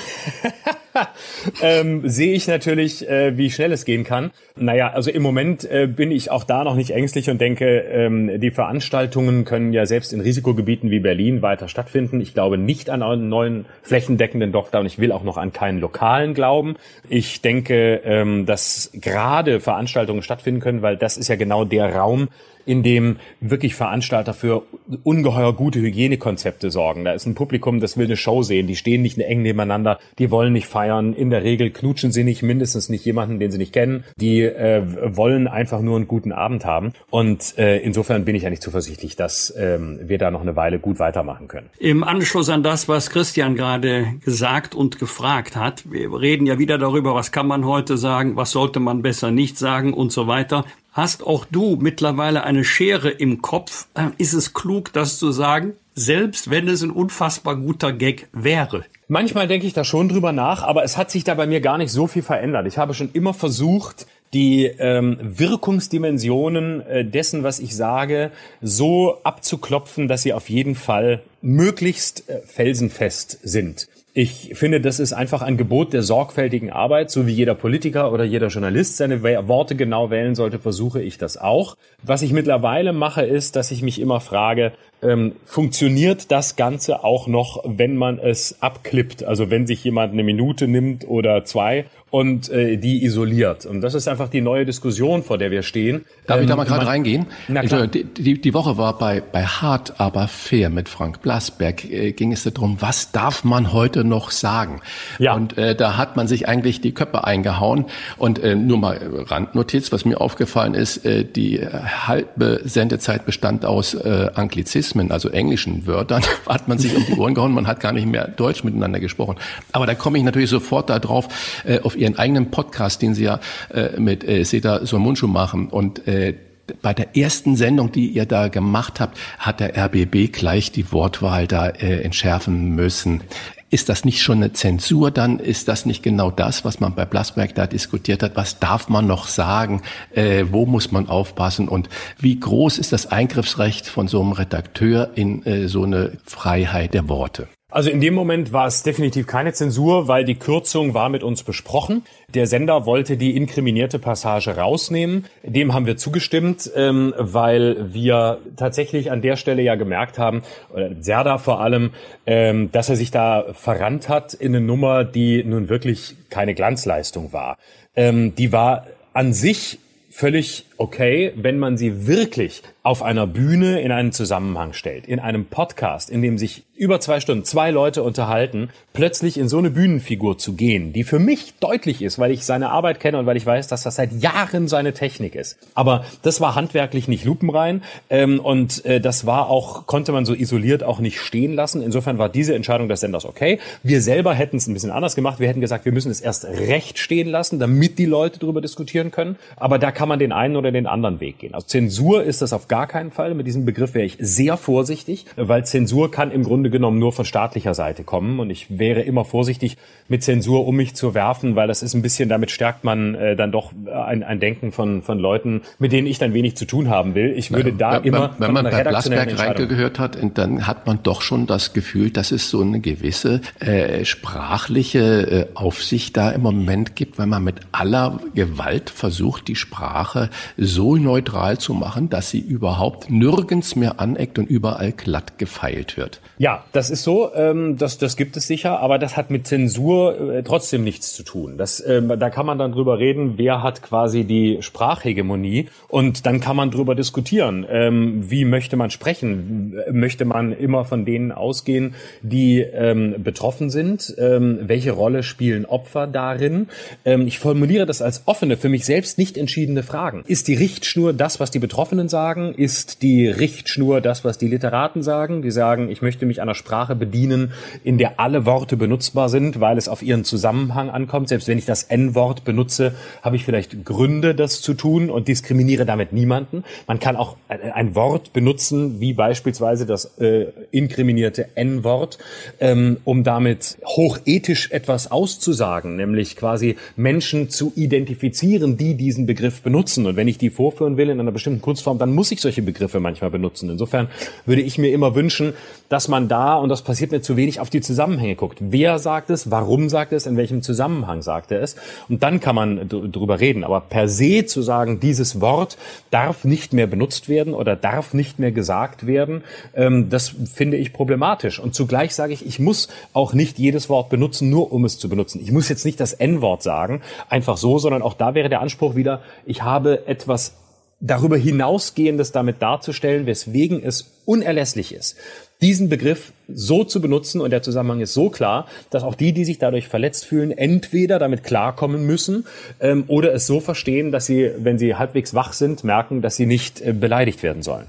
ähm, sehe ich natürlich, äh, wie schnell es gehen kann. Naja, also im Moment äh, bin ich auch da noch nicht ängstlich und denke, ähm, die Veranstaltungen können ja selbst in Risikogebieten wie Berlin weiter stattfinden. Ich glaube nicht an einen neuen flächendeckenden Lockdown. Ich will auch noch an keinen lokalen glauben. Ich denke, ähm, dass gerade Veranstaltungen stattfinden können, weil das ist ja genau der Raum, in dem wirklich Veranstalter für ungeheuer gute Hygienekonzepte sorgen. Da ist ein Publikum, das will eine Show sehen. Die stehen nicht eng nebeneinander, die wollen nicht feiern. In der Regel knutschen sie nicht, mindestens nicht jemanden, den sie nicht kennen. Die äh, wollen einfach nur einen guten Abend haben. Und äh, insofern bin ich ja nicht zuversichtlich, dass ähm, wir da noch eine Weile gut weitermachen können. Im Anschluss an das, was Christian gerade gesagt und gefragt hat, wir reden ja wieder darüber, was kann man heute sagen, was sollte man besser nicht sagen und so weiter. Hast auch du mittlerweile eine Schere im Kopf? Äh, ist es klug, das zu sagen? Selbst wenn es ein unfassbar guter Gag wäre. Manchmal denke ich da schon drüber nach, aber es hat sich da bei mir gar nicht so viel verändert. Ich habe schon immer versucht, die ähm, Wirkungsdimensionen äh, dessen, was ich sage, so abzuklopfen, dass sie auf jeden Fall möglichst äh, felsenfest sind. Ich finde, das ist einfach ein Gebot der sorgfältigen Arbeit, so wie jeder Politiker oder jeder Journalist seine Worte genau wählen sollte, versuche ich das auch. Was ich mittlerweile mache, ist, dass ich mich immer frage, ähm, funktioniert das Ganze auch noch, wenn man es abklippt? Also wenn sich jemand eine Minute nimmt oder zwei und äh, die isoliert. Und das ist einfach die neue Diskussion, vor der wir stehen. Darf ähm, ich da ähm, mal gerade reingehen? Na klar. Die, die, die, Woche war bei, bei Hart, aber fair mit Frank Blasberg. Äh, ging es darum, was darf man heute noch sagen? Ja. Und äh, da hat man sich eigentlich die Köpfe eingehauen. Und äh, nur mal Randnotiz, was mir aufgefallen ist, äh, die halbe Sendezeit bestand aus äh, Anglizismen, also englischen Wörtern. hat man sich um die Ohren gehauen, man hat gar nicht mehr Deutsch miteinander gesprochen. Aber da komme ich natürlich sofort darauf, äh, auf Ihren eigenen Podcast, den Sie ja äh, mit äh, Seda Somuncu machen und äh, bei der ersten Sendung, die ihr da gemacht habt, hat der RBB gleich die Wortwahl da äh, entschärfen müssen. Ist das nicht schon eine Zensur? Dann ist das nicht genau das, was man bei Blasberg da diskutiert hat. Was darf man noch sagen? Äh, wo muss man aufpassen? Und wie groß ist das Eingriffsrecht von so einem Redakteur in äh, so eine Freiheit der Worte? Also in dem Moment war es definitiv keine Zensur, weil die Kürzung war mit uns besprochen. Der Sender wollte die inkriminierte Passage rausnehmen. Dem haben wir zugestimmt, ähm, weil wir tatsächlich an der Stelle ja gemerkt haben, oder Serda vor allem, ähm, dass er sich da verrannt hat in eine Nummer, die nun wirklich keine Glanzleistung war. Ähm, die war an sich völlig okay, wenn man sie wirklich auf einer Bühne in einen Zusammenhang stellt, in einem Podcast, in dem sich über zwei Stunden zwei Leute unterhalten, plötzlich in so eine Bühnenfigur zu gehen, die für mich deutlich ist, weil ich seine Arbeit kenne und weil ich weiß, dass das seit Jahren seine Technik ist. Aber das war handwerklich nicht lupenrein ähm, und äh, das war auch, konnte man so isoliert auch nicht stehen lassen. Insofern war diese Entscheidung des Senders okay. Wir selber hätten es ein bisschen anders gemacht. Wir hätten gesagt, wir müssen es erst recht stehen lassen, damit die Leute darüber diskutieren können. Aber da kann man den einen oder den anderen Weg gehen. Also Zensur ist das auf gar keinen Fall. Mit diesem Begriff wäre ich sehr vorsichtig, weil Zensur kann im Grunde genommen nur von staatlicher Seite kommen. Und ich wäre immer vorsichtig mit Zensur um mich zu werfen, weil das ist ein bisschen, damit stärkt man äh, dann doch ein, ein Denken von, von Leuten, mit denen ich dann wenig zu tun haben will. Ich würde ja, da wenn, immer. Wenn man bei Blasberg reingehört hat, dann hat man doch schon das Gefühl, dass es so eine gewisse äh, sprachliche äh, Aufsicht da im Moment gibt, weil man mit aller Gewalt versucht, die Sprache so neutral zu machen, dass sie überhaupt nirgends mehr aneckt und überall glatt gefeilt wird. Ja, das ist so, ähm, das, das gibt es sicher, aber das hat mit Zensur äh, trotzdem nichts zu tun. Das, ähm, da kann man dann drüber reden, wer hat quasi die Sprachhegemonie und dann kann man drüber diskutieren, ähm, wie möchte man sprechen, möchte man immer von denen ausgehen, die ähm, betroffen sind, ähm, welche Rolle spielen Opfer darin. Ähm, ich formuliere das als offene, für mich selbst nicht entschiedene Fragen. Ist die Richtschnur das, was die Betroffenen sagen? Ist die Richtschnur das, was die Literaten sagen? Die sagen, ich möchte mich einer Sprache bedienen, in der alle Worte benutzbar sind, weil es auf ihren Zusammenhang ankommt. Selbst wenn ich das N-Wort benutze, habe ich vielleicht Gründe, das zu tun und diskriminiere damit niemanden. Man kann auch ein Wort benutzen, wie beispielsweise das äh, inkriminierte N-Wort, ähm, um damit hochethisch etwas auszusagen, nämlich quasi Menschen zu identifizieren, die diesen Begriff benutzen. Und wenn ich die vorführen will in einer bestimmten Kunstform, dann muss ich solche Begriffe manchmal benutzen. Insofern würde ich mir immer wünschen, dass man da, und das passiert mir zu wenig, auf die Zusammenhänge guckt. Wer sagt es, warum sagt es, in welchem Zusammenhang sagt er es? Und dann kann man drüber reden. Aber per se zu sagen, dieses Wort darf nicht mehr benutzt werden oder darf nicht mehr gesagt werden, ähm, das finde ich problematisch. Und zugleich sage ich, ich muss auch nicht jedes Wort benutzen, nur um es zu benutzen. Ich muss jetzt nicht das N-Wort sagen, einfach so, sondern auch da wäre der Anspruch wieder, ich habe etwas darüber hinausgehendes damit darzustellen, weswegen es unerlässlich ist, diesen Begriff so zu benutzen und der Zusammenhang ist so klar, dass auch die, die sich dadurch verletzt fühlen, entweder damit klarkommen müssen ähm, oder es so verstehen, dass sie, wenn sie halbwegs wach sind, merken, dass sie nicht äh, beleidigt werden sollen.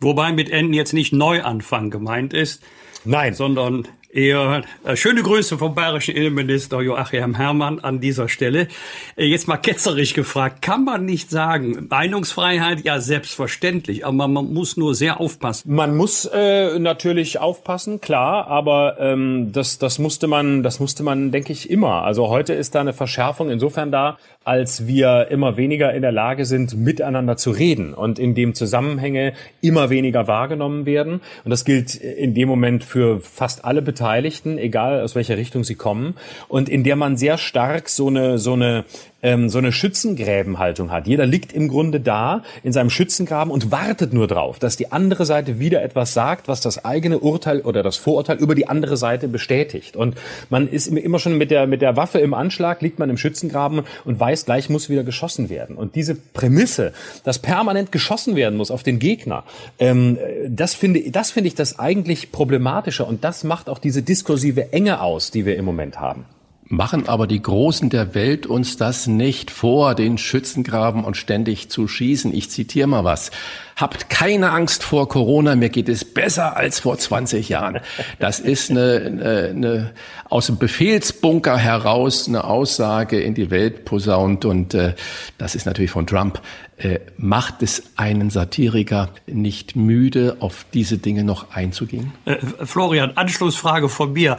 Wobei mit Enden jetzt nicht Neuanfang gemeint ist, Nein. sondern Eher äh, schöne Grüße vom bayerischen Innenminister Joachim Herrmann an dieser Stelle. Äh, jetzt mal ketzerisch gefragt, kann man nicht sagen, Meinungsfreiheit ja selbstverständlich, aber man muss nur sehr aufpassen. Man muss äh, natürlich aufpassen, klar, aber ähm, das, das musste man, das musste man, denke ich, immer. Also heute ist da eine Verschärfung insofern da, als wir immer weniger in der Lage sind, miteinander zu reden und in dem Zusammenhänge immer weniger wahrgenommen werden. Und das gilt in dem Moment für fast alle Beteiligten, egal aus welcher Richtung sie kommen. Und in der man sehr stark so eine, so eine ähm, so eine Schützengräbenhaltung hat. Jeder liegt im Grunde da in seinem Schützengraben und wartet nur drauf, dass die andere Seite wieder etwas sagt, was das eigene Urteil oder das Vorurteil über die andere Seite bestätigt. Und man ist immer schon mit der, mit der Waffe im Anschlag, liegt man im Schützengraben und weiß, gleich muss wieder geschossen werden. Und diese Prämisse, dass permanent geschossen werden muss auf den Gegner, ähm, das finde, das finde ich das eigentlich problematischer und das macht auch diese diskursive Enge aus, die wir im Moment haben. Machen aber die Großen der Welt uns das nicht vor, den Schützengraben und ständig zu schießen? Ich zitiere mal was. Habt keine Angst vor Corona, mir geht es besser als vor 20 Jahren. Das ist eine, eine, eine aus dem Befehlsbunker heraus eine Aussage in die Welt posaunt und äh, das ist natürlich von Trump. Äh, macht es einen Satiriker nicht müde, auf diese Dinge noch einzugehen? Äh, Florian, Anschlussfrage von mir,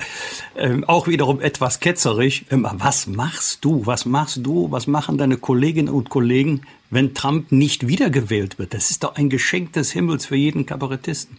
äh, auch wiederum etwas ketzerisch. Was machst du? Was machst du? Was machen deine Kolleginnen und Kollegen wenn Trump nicht wiedergewählt wird. Das ist doch ein Geschenk des Himmels für jeden Kabarettisten.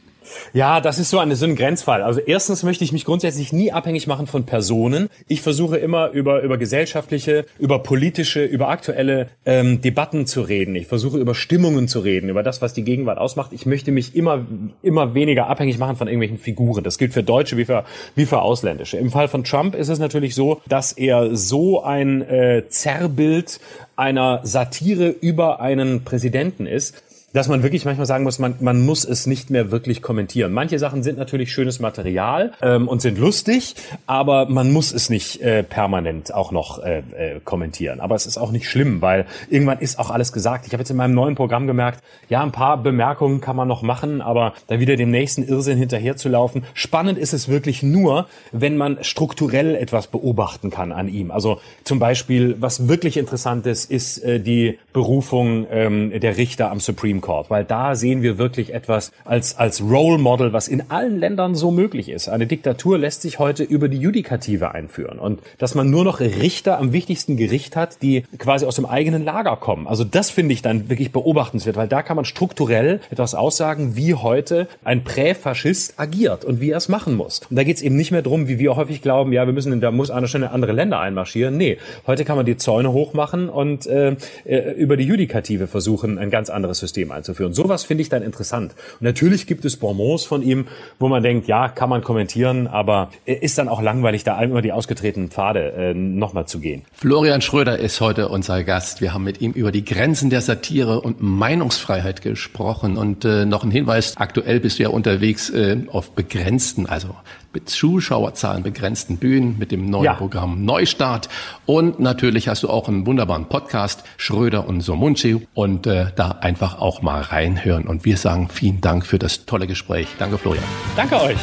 Ja, das ist so, eine, so ein Grenzfall. Also erstens möchte ich mich grundsätzlich nie abhängig machen von Personen. Ich versuche immer über, über gesellschaftliche, über politische, über aktuelle ähm, Debatten zu reden. Ich versuche über Stimmungen zu reden, über das, was die Gegenwart ausmacht. Ich möchte mich immer, immer weniger abhängig machen von irgendwelchen Figuren. Das gilt für Deutsche wie für, wie für Ausländische. Im Fall von Trump ist es natürlich so, dass er so ein äh, Zerrbild einer Satire über einen Präsidenten ist, dass man wirklich manchmal sagen muss, man, man muss es nicht mehr wirklich kommentieren. Manche Sachen sind natürlich schönes Material ähm, und sind lustig, aber man muss es nicht äh, permanent auch noch äh, äh, kommentieren. Aber es ist auch nicht schlimm, weil irgendwann ist auch alles gesagt. Ich habe jetzt in meinem neuen Programm gemerkt, ja, ein paar Bemerkungen kann man noch machen, aber da wieder dem nächsten Irrsinn hinterherzulaufen. Spannend ist es wirklich nur, wenn man strukturell etwas beobachten kann an ihm. Also zum Beispiel, was wirklich interessant ist, ist äh, die Berufung ähm, der Richter am Supreme Court, weil da sehen wir wirklich etwas als, als Role Model, was in allen Ländern so möglich ist. Eine Diktatur lässt sich heute über die Judikative einführen und dass man nur noch Richter am wichtigsten Gericht hat, die quasi aus dem eigenen Lager kommen. Also das finde ich dann wirklich beobachtenswert, weil da kann man strukturell etwas aussagen, wie heute ein Präfaschist agiert und wie er es machen muss. Und da geht es eben nicht mehr drum, wie wir häufig glauben, ja, wir müssen, da muss eine Stelle andere Länder einmarschieren. Nee, heute kann man die Zäune hochmachen und äh, äh über die Judikative versuchen, ein ganz anderes System System einzuführen. Sowas finde ich dann interessant. Und natürlich gibt es Bonbons von ihm, wo man denkt, ja, kann man kommentieren, aber ist dann auch langweilig, da immer die ausgetretenen Pfade äh, nochmal zu gehen. Florian Schröder ist heute unser Gast. Wir haben mit ihm über die Grenzen der Satire und Meinungsfreiheit gesprochen. Und äh, noch ein Hinweis, aktuell bist du ja unterwegs äh, auf begrenzten, also mit Zuschauerzahlen begrenzten Bühnen mit dem neuen ja. Programm Neustart. Und natürlich hast du auch einen wunderbaren Podcast, Schröder und Somunci. Und äh, da einfach auch mal reinhören. Und wir sagen vielen Dank für das tolle Gespräch. Danke, Florian. Danke euch.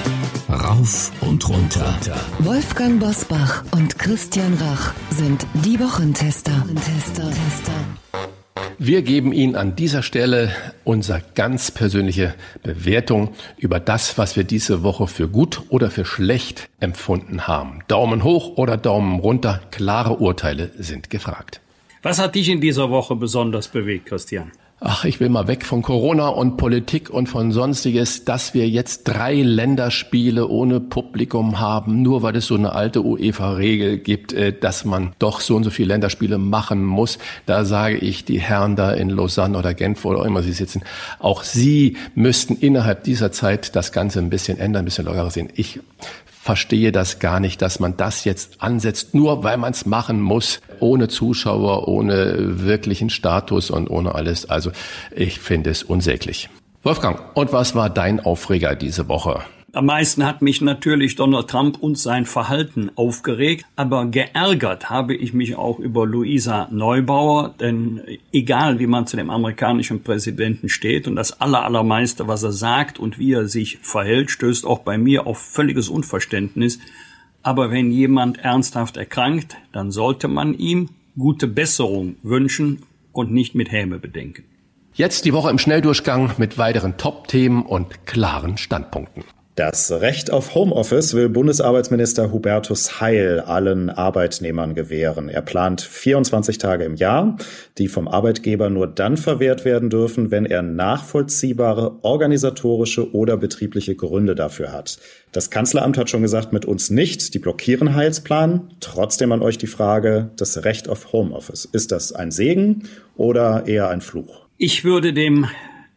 Rauf und runter. Wolfgang Bosbach und Christian Rach sind die Wochentester. Tester. Tester. Wir geben Ihnen an dieser Stelle unsere ganz persönliche Bewertung über das, was wir diese Woche für gut oder für schlecht empfunden haben. Daumen hoch oder Daumen runter, klare Urteile sind gefragt. Was hat dich in dieser Woche besonders bewegt, Christian? Ach, ich will mal weg von Corona und Politik und von sonstiges, dass wir jetzt drei Länderspiele ohne Publikum haben, nur weil es so eine alte UEFA-Regel gibt, äh, dass man doch so und so viele Länderspiele machen muss. Da sage ich, die Herren da in Lausanne oder Genf oder immer sie sitzen, auch sie müssten innerhalb dieser Zeit das Ganze ein bisschen ändern, ein bisschen lockerer sehen. Ich verstehe das gar nicht, dass man das jetzt ansetzt, nur weil man es machen muss, ohne Zuschauer, ohne wirklichen Status und ohne alles. Also ich finde es unsäglich. Wolfgang, und was war dein Aufreger diese Woche? Am meisten hat mich natürlich Donald Trump und sein Verhalten aufgeregt, aber geärgert habe ich mich auch über Luisa Neubauer, denn egal wie man zu dem amerikanischen Präsidenten steht und das allermeiste, was er sagt und wie er sich verhält, stößt auch bei mir auf völliges Unverständnis. Aber wenn jemand ernsthaft erkrankt, dann sollte man ihm gute Besserung wünschen und nicht mit Häme bedenken. Jetzt die Woche im Schnelldurchgang mit weiteren Top-Themen und klaren Standpunkten. Das Recht auf Homeoffice will Bundesarbeitsminister Hubertus Heil allen Arbeitnehmern gewähren. Er plant 24 Tage im Jahr, die vom Arbeitgeber nur dann verwehrt werden dürfen, wenn er nachvollziehbare organisatorische oder betriebliche Gründe dafür hat. Das Kanzleramt hat schon gesagt, mit uns nicht. Die blockieren Heilsplan. Trotzdem an euch die Frage, das Recht auf Homeoffice. Ist das ein Segen oder eher ein Fluch? Ich würde dem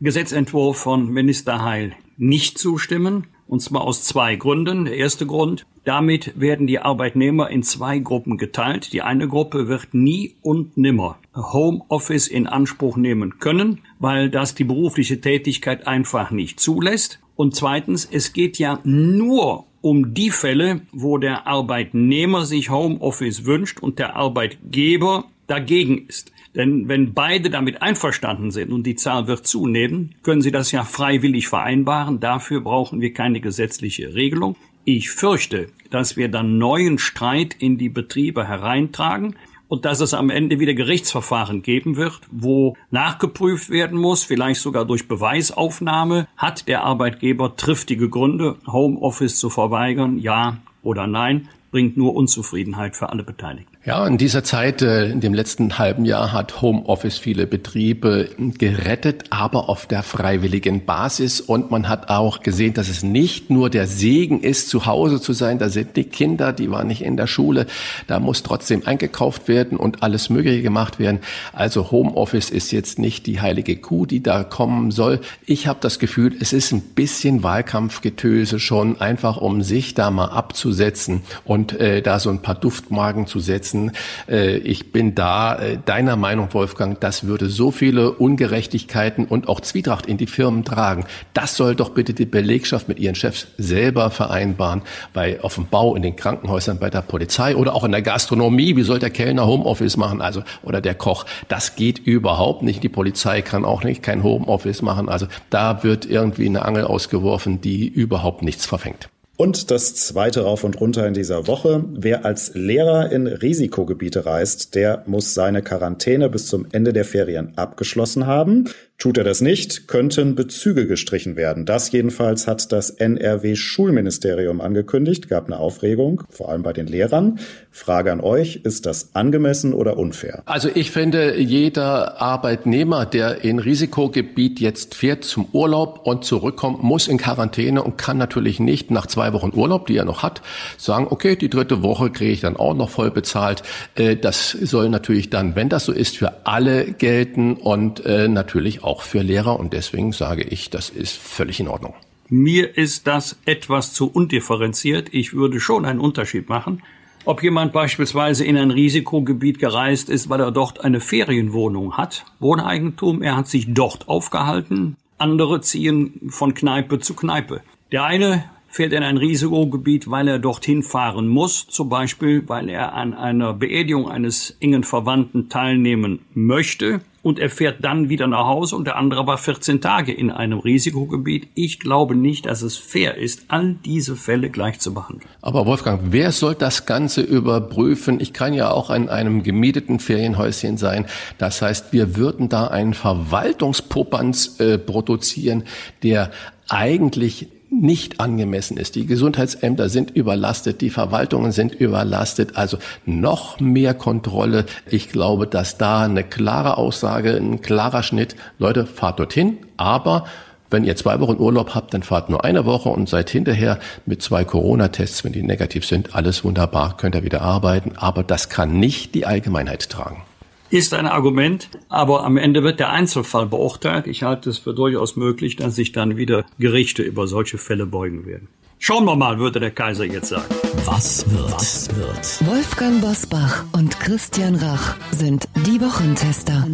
Gesetzentwurf von Minister Heil nicht zustimmen. Und zwar aus zwei Gründen. Der erste Grund, damit werden die Arbeitnehmer in zwei Gruppen geteilt. Die eine Gruppe wird nie und nimmer Homeoffice in Anspruch nehmen können, weil das die berufliche Tätigkeit einfach nicht zulässt. Und zweitens, es geht ja nur um die Fälle, wo der Arbeitnehmer sich Homeoffice wünscht und der Arbeitgeber dagegen ist. Denn wenn beide damit einverstanden sind und die Zahl wird zunehmen, können sie das ja freiwillig vereinbaren. Dafür brauchen wir keine gesetzliche Regelung. Ich fürchte, dass wir dann neuen Streit in die Betriebe hereintragen und dass es am Ende wieder Gerichtsverfahren geben wird, wo nachgeprüft werden muss, vielleicht sogar durch Beweisaufnahme, hat der Arbeitgeber triftige Gründe, Homeoffice zu verweigern, ja oder nein, bringt nur Unzufriedenheit für alle Beteiligten. Ja, in dieser Zeit, äh, in dem letzten halben Jahr hat Homeoffice viele Betriebe gerettet, aber auf der freiwilligen Basis. Und man hat auch gesehen, dass es nicht nur der Segen ist, zu Hause zu sein. Da sind die Kinder, die waren nicht in der Schule. Da muss trotzdem eingekauft werden und alles Mögliche gemacht werden. Also Homeoffice ist jetzt nicht die heilige Kuh, die da kommen soll. Ich habe das Gefühl, es ist ein bisschen Wahlkampfgetöse schon, einfach um sich da mal abzusetzen und äh, da so ein paar Duftmagen zu setzen setzen. Äh, ich bin da äh, deiner Meinung, Wolfgang, das würde so viele Ungerechtigkeiten und auch Zwietracht in die Firmen tragen. Das soll doch bitte die Belegschaft mit ihren Chefs selber vereinbaren, weil auf dem Bau, in den Krankenhäusern, bei der Polizei oder auch in der Gastronomie, wie soll der Kellner Homeoffice machen, also oder der Koch, das geht überhaupt nicht. Die Polizei kann auch nicht kein Homeoffice machen. Also da wird irgendwie eine Angel ausgeworfen, die überhaupt nichts verfängt. Und das zweite rauf und runter in dieser Woche. Wer als Lehrer in Risikogebiete reist, der muss seine Quarantäne bis zum Ende der Ferien abgeschlossen haben. Tut er das nicht, könnten Bezüge gestrichen werden. Das jedenfalls hat das NRW-Schulministerium angekündigt, gab eine Aufregung, vor allem bei den Lehrern. Frage an euch, ist das angemessen oder unfair? Also ich finde, jeder Arbeitnehmer, der in Risikogebiet jetzt fährt zum Urlaub und zurückkommt, muss in Quarantäne und kann natürlich nicht nach zwei Wochen Urlaub, die er noch hat, sagen, okay, die dritte Woche kriege ich dann auch noch voll bezahlt. Äh, das soll natürlich dann, wenn das so ist, für alle gelten und äh, natürlich auch auch für Lehrer und deswegen sage ich, das ist völlig in Ordnung. Mir ist das etwas zu undifferenziert. Ich würde schon einen Unterschied machen. Ob jemand beispielsweise in ein Risikogebiet gereist ist, weil er dort eine Ferienwohnung hat, Wohneigentum, er hat sich dort aufgehalten, andere ziehen von Kneipe zu Kneipe. Der eine fährt in ein Risikogebiet, weil er dorthin fahren muss, zum Beispiel weil er an einer Beerdigung eines engen Verwandten teilnehmen möchte und er fährt dann wieder nach Hause und der andere war 14 Tage in einem Risikogebiet. Ich glaube nicht, dass es fair ist, all diese Fälle gleich zu behandeln. Aber Wolfgang, wer soll das Ganze überprüfen? Ich kann ja auch in einem gemieteten Ferienhäuschen sein. Das heißt, wir würden da einen Verwaltungspopanz äh, produzieren, der eigentlich nicht angemessen ist. Die Gesundheitsämter sind überlastet, die Verwaltungen sind überlastet, also noch mehr Kontrolle. Ich glaube, dass da eine klare Aussage, ein klarer Schnitt, Leute, fahrt dorthin, aber wenn ihr zwei Wochen Urlaub habt, dann fahrt nur eine Woche und seid hinterher mit zwei Corona-Tests, wenn die negativ sind, alles wunderbar, könnt ihr wieder arbeiten, aber das kann nicht die Allgemeinheit tragen ist ein Argument, aber am Ende wird der Einzelfall beurteilt. Ich halte es für durchaus möglich, dass sich dann wieder Gerichte über solche Fälle beugen werden. Schauen wir mal, würde der Kaiser jetzt sagen. Was wird? Was wird? Wolfgang Bosbach und Christian Rach sind die Wochentester.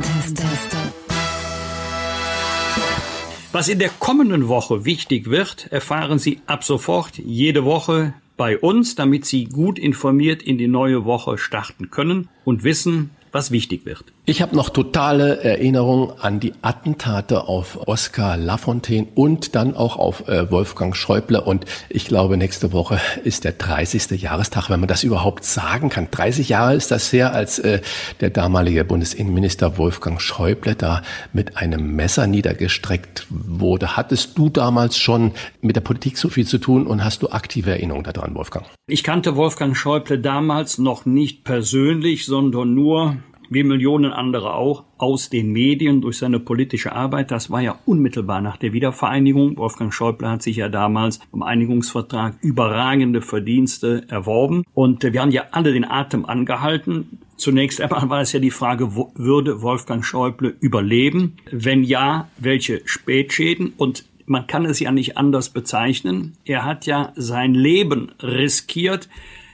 Was in der kommenden Woche wichtig wird, erfahren Sie ab sofort jede Woche bei uns, damit Sie gut informiert in die neue Woche starten können und wissen, was wichtig wird. Ich habe noch totale Erinnerung an die Attentate auf Oskar Lafontaine und dann auch auf äh, Wolfgang Schäuble. Und ich glaube, nächste Woche ist der 30. Jahrestag, wenn man das überhaupt sagen kann. 30 Jahre ist das her, als äh, der damalige Bundesinnenminister Wolfgang Schäuble da mit einem Messer niedergestreckt wurde. Hattest du damals schon mit der Politik so viel zu tun und hast du aktive Erinnerungen daran, Wolfgang? Ich kannte Wolfgang Schäuble damals noch nicht persönlich, sondern nur wie Millionen andere auch, aus den Medien durch seine politische Arbeit. Das war ja unmittelbar nach der Wiedervereinigung. Wolfgang Schäuble hat sich ja damals im Einigungsvertrag überragende Verdienste erworben. Und wir haben ja alle den Atem angehalten. Zunächst einmal war es ja die Frage, würde Wolfgang Schäuble überleben? Wenn ja, welche Spätschäden? Und man kann es ja nicht anders bezeichnen. Er hat ja sein Leben riskiert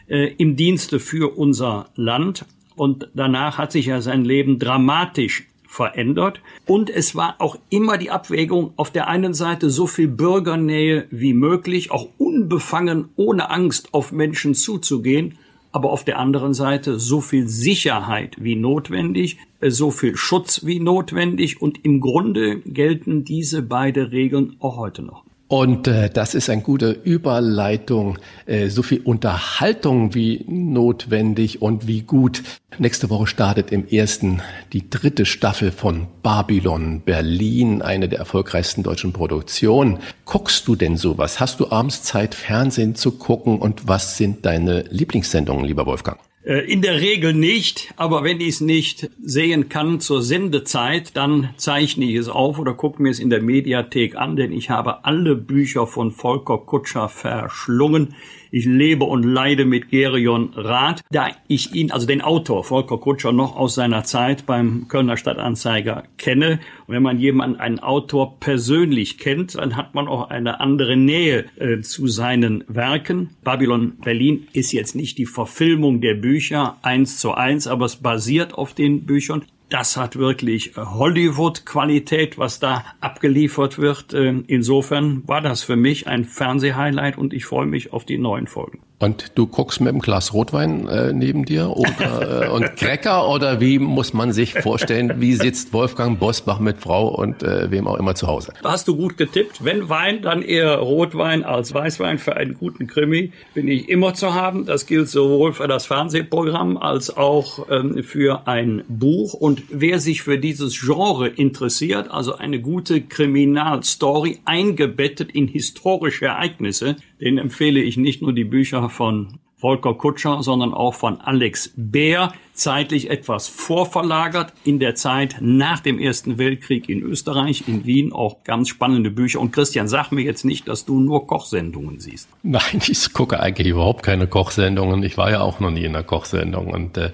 äh, im Dienste für unser Land und danach hat sich ja sein Leben dramatisch verändert. Und es war auch immer die Abwägung, auf der einen Seite so viel Bürgernähe wie möglich, auch unbefangen, ohne Angst auf Menschen zuzugehen, aber auf der anderen Seite so viel Sicherheit wie notwendig, äh, so viel Schutz wie notwendig und im Grunde gelten diese beiden Regeln auch heute noch. Und äh, das ist eine gute Überleitung. Äh, so viel Unterhaltung wie notwendig und wie gut. Nächste Woche startet im ersten die dritte Staffel von Babylon Berlin, eine der erfolgreichsten deutschen Produktionen. Guckst du denn sowas? Hast du abends Zeit, Fernsehen zu gucken? Und was sind deine Lieblingssendungen, lieber Wolfgang? Äh, in der Regel nicht, aber wenn ich es nicht sehen kann zur Sendezeit, dann zeichne ich es auf oder gucke mir es in der Mediathek an, denn ich habe alle Bücher von Volker Kutscher verschlungen. Ich lebe und leide mit Gerion Rath, da ich ihn, also den Autor Volker Kutscher, noch aus seiner Zeit beim Kölner Stadtanzeiger kenne. Und wenn man jemanden, einen Autor persönlich kennt, dann hat man auch eine andere Nähe äh, zu seinen Werken. Babylon Berlin ist jetzt nicht die Verfilmung der Bücher eins zu eins, aber es basiert auf den Büchern das hat wirklich Hollywood-Qualität, was da abgeliefert wird. Ähm, insofern war das für mich ein Fernsehhighlight und ich freue mich auf die neuen Folgen. Und du guckst mit einem Glas Rotwein äh, neben dir oder, äh, und Cracker oder wie muss man sich vorstellen, wie sitzt Wolfgang Bosbach mit Frau und äh, wem auch immer zu Hause? Hast du gut getippt. Wenn Wein, dann eher Rotwein als Weißwein. Für einen guten Krimi bin ich immer zu haben. Das gilt sowohl für das Fernsehprogramm als auch ähm, für ein Buch. Und wer sich für dieses Genre interessiert, also eine gute Kriminalstory eingebettet in historische Ereignisse, den empfehle ich nicht nur die Bücher von Volker Kutscher, sondern auch von Alex Bär, zeitlich etwas vorverlagert in der Zeit nach dem Ersten Weltkrieg in Österreich, in Wien, auch ganz spannende Bücher. Und Christian, sag mir jetzt nicht, dass du nur Kochsendungen siehst. Nein, ich gucke eigentlich überhaupt keine Kochsendungen. Ich war ja auch noch nie in einer Kochsendung und äh,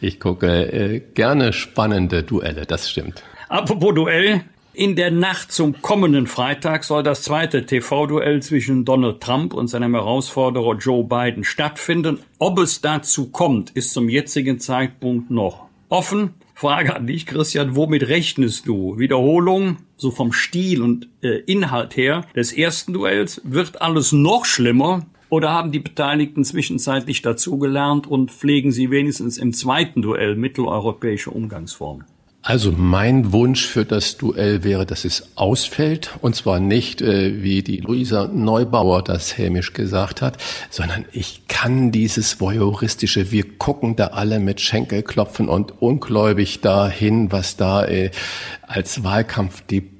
ich gucke äh, gerne spannende Duelle, das stimmt. Apropos Duell, in der Nacht zum kommenden Freitag soll das zweite TV-Duell zwischen Donald Trump und seinem Herausforderer Joe Biden stattfinden. Ob es dazu kommt, ist zum jetzigen Zeitpunkt noch offen. Frage an dich, Christian, womit rechnest du? Wiederholung, so vom Stil und äh, Inhalt her des ersten Duells, wird alles noch schlimmer? Oder haben die Beteiligten zwischenzeitlich dazugelernt und pflegen sie wenigstens im zweiten Duell mitteleuropäische Umgangsformen? Also mein Wunsch für das Duell wäre, dass es ausfällt. Und zwar nicht, äh, wie die Luisa Neubauer das hämisch gesagt hat, sondern ich kann dieses voyeuristische, wir gucken da alle mit Schenkelklopfen und ungläubig dahin, was da äh, als Wahlkampfdebatte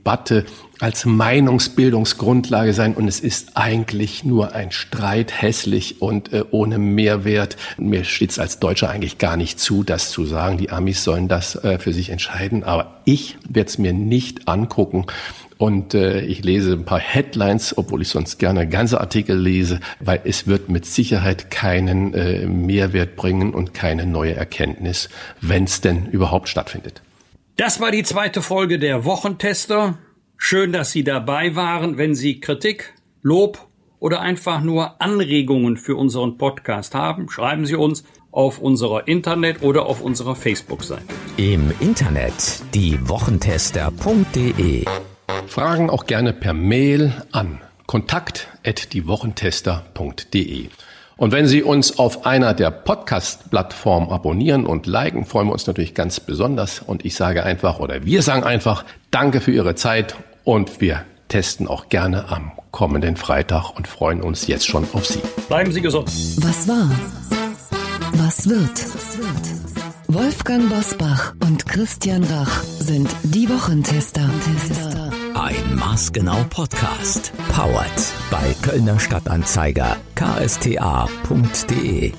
als Meinungsbildungsgrundlage sein und es ist eigentlich nur ein Streit, hässlich und äh, ohne Mehrwert. Mir steht es als Deutscher eigentlich gar nicht zu, das zu sagen. Die Amis sollen das äh, für sich entscheiden, aber ich werde es mir nicht angucken. Und äh, ich lese ein paar Headlines, obwohl ich sonst gerne ganze Artikel lese, weil es wird mit Sicherheit keinen äh, Mehrwert bringen und keine neue Erkenntnis, wenn es denn überhaupt stattfindet. Das war die zweite Folge der Wochentester. Schön, dass Sie dabei waren. Wenn Sie Kritik, Lob oder einfach nur Anregungen für unseren Podcast haben, schreiben Sie uns auf unserer Internet- oder auf unserer Facebook-Seite. Im Internet diewochentester.de Fragen auch gerne per Mail an kontakt@diewochentester.de. Und wenn Sie uns auf einer der Podcast-Plattformen abonnieren und liken, freuen wir uns natürlich ganz besonders. Und ich sage einfach, oder wir sagen einfach, danke für Ihre Zeit und wir testen auch gerne am kommenden Freitag und freuen uns jetzt schon auf Sie. Bleiben Sie gesund. Was war? Was wird? Wolfgang Bosbach und Christian Rach sind die Wochentester. Ein Maßgenau Podcast. Powered bei Kölner Stadtanzeiger ksta.de.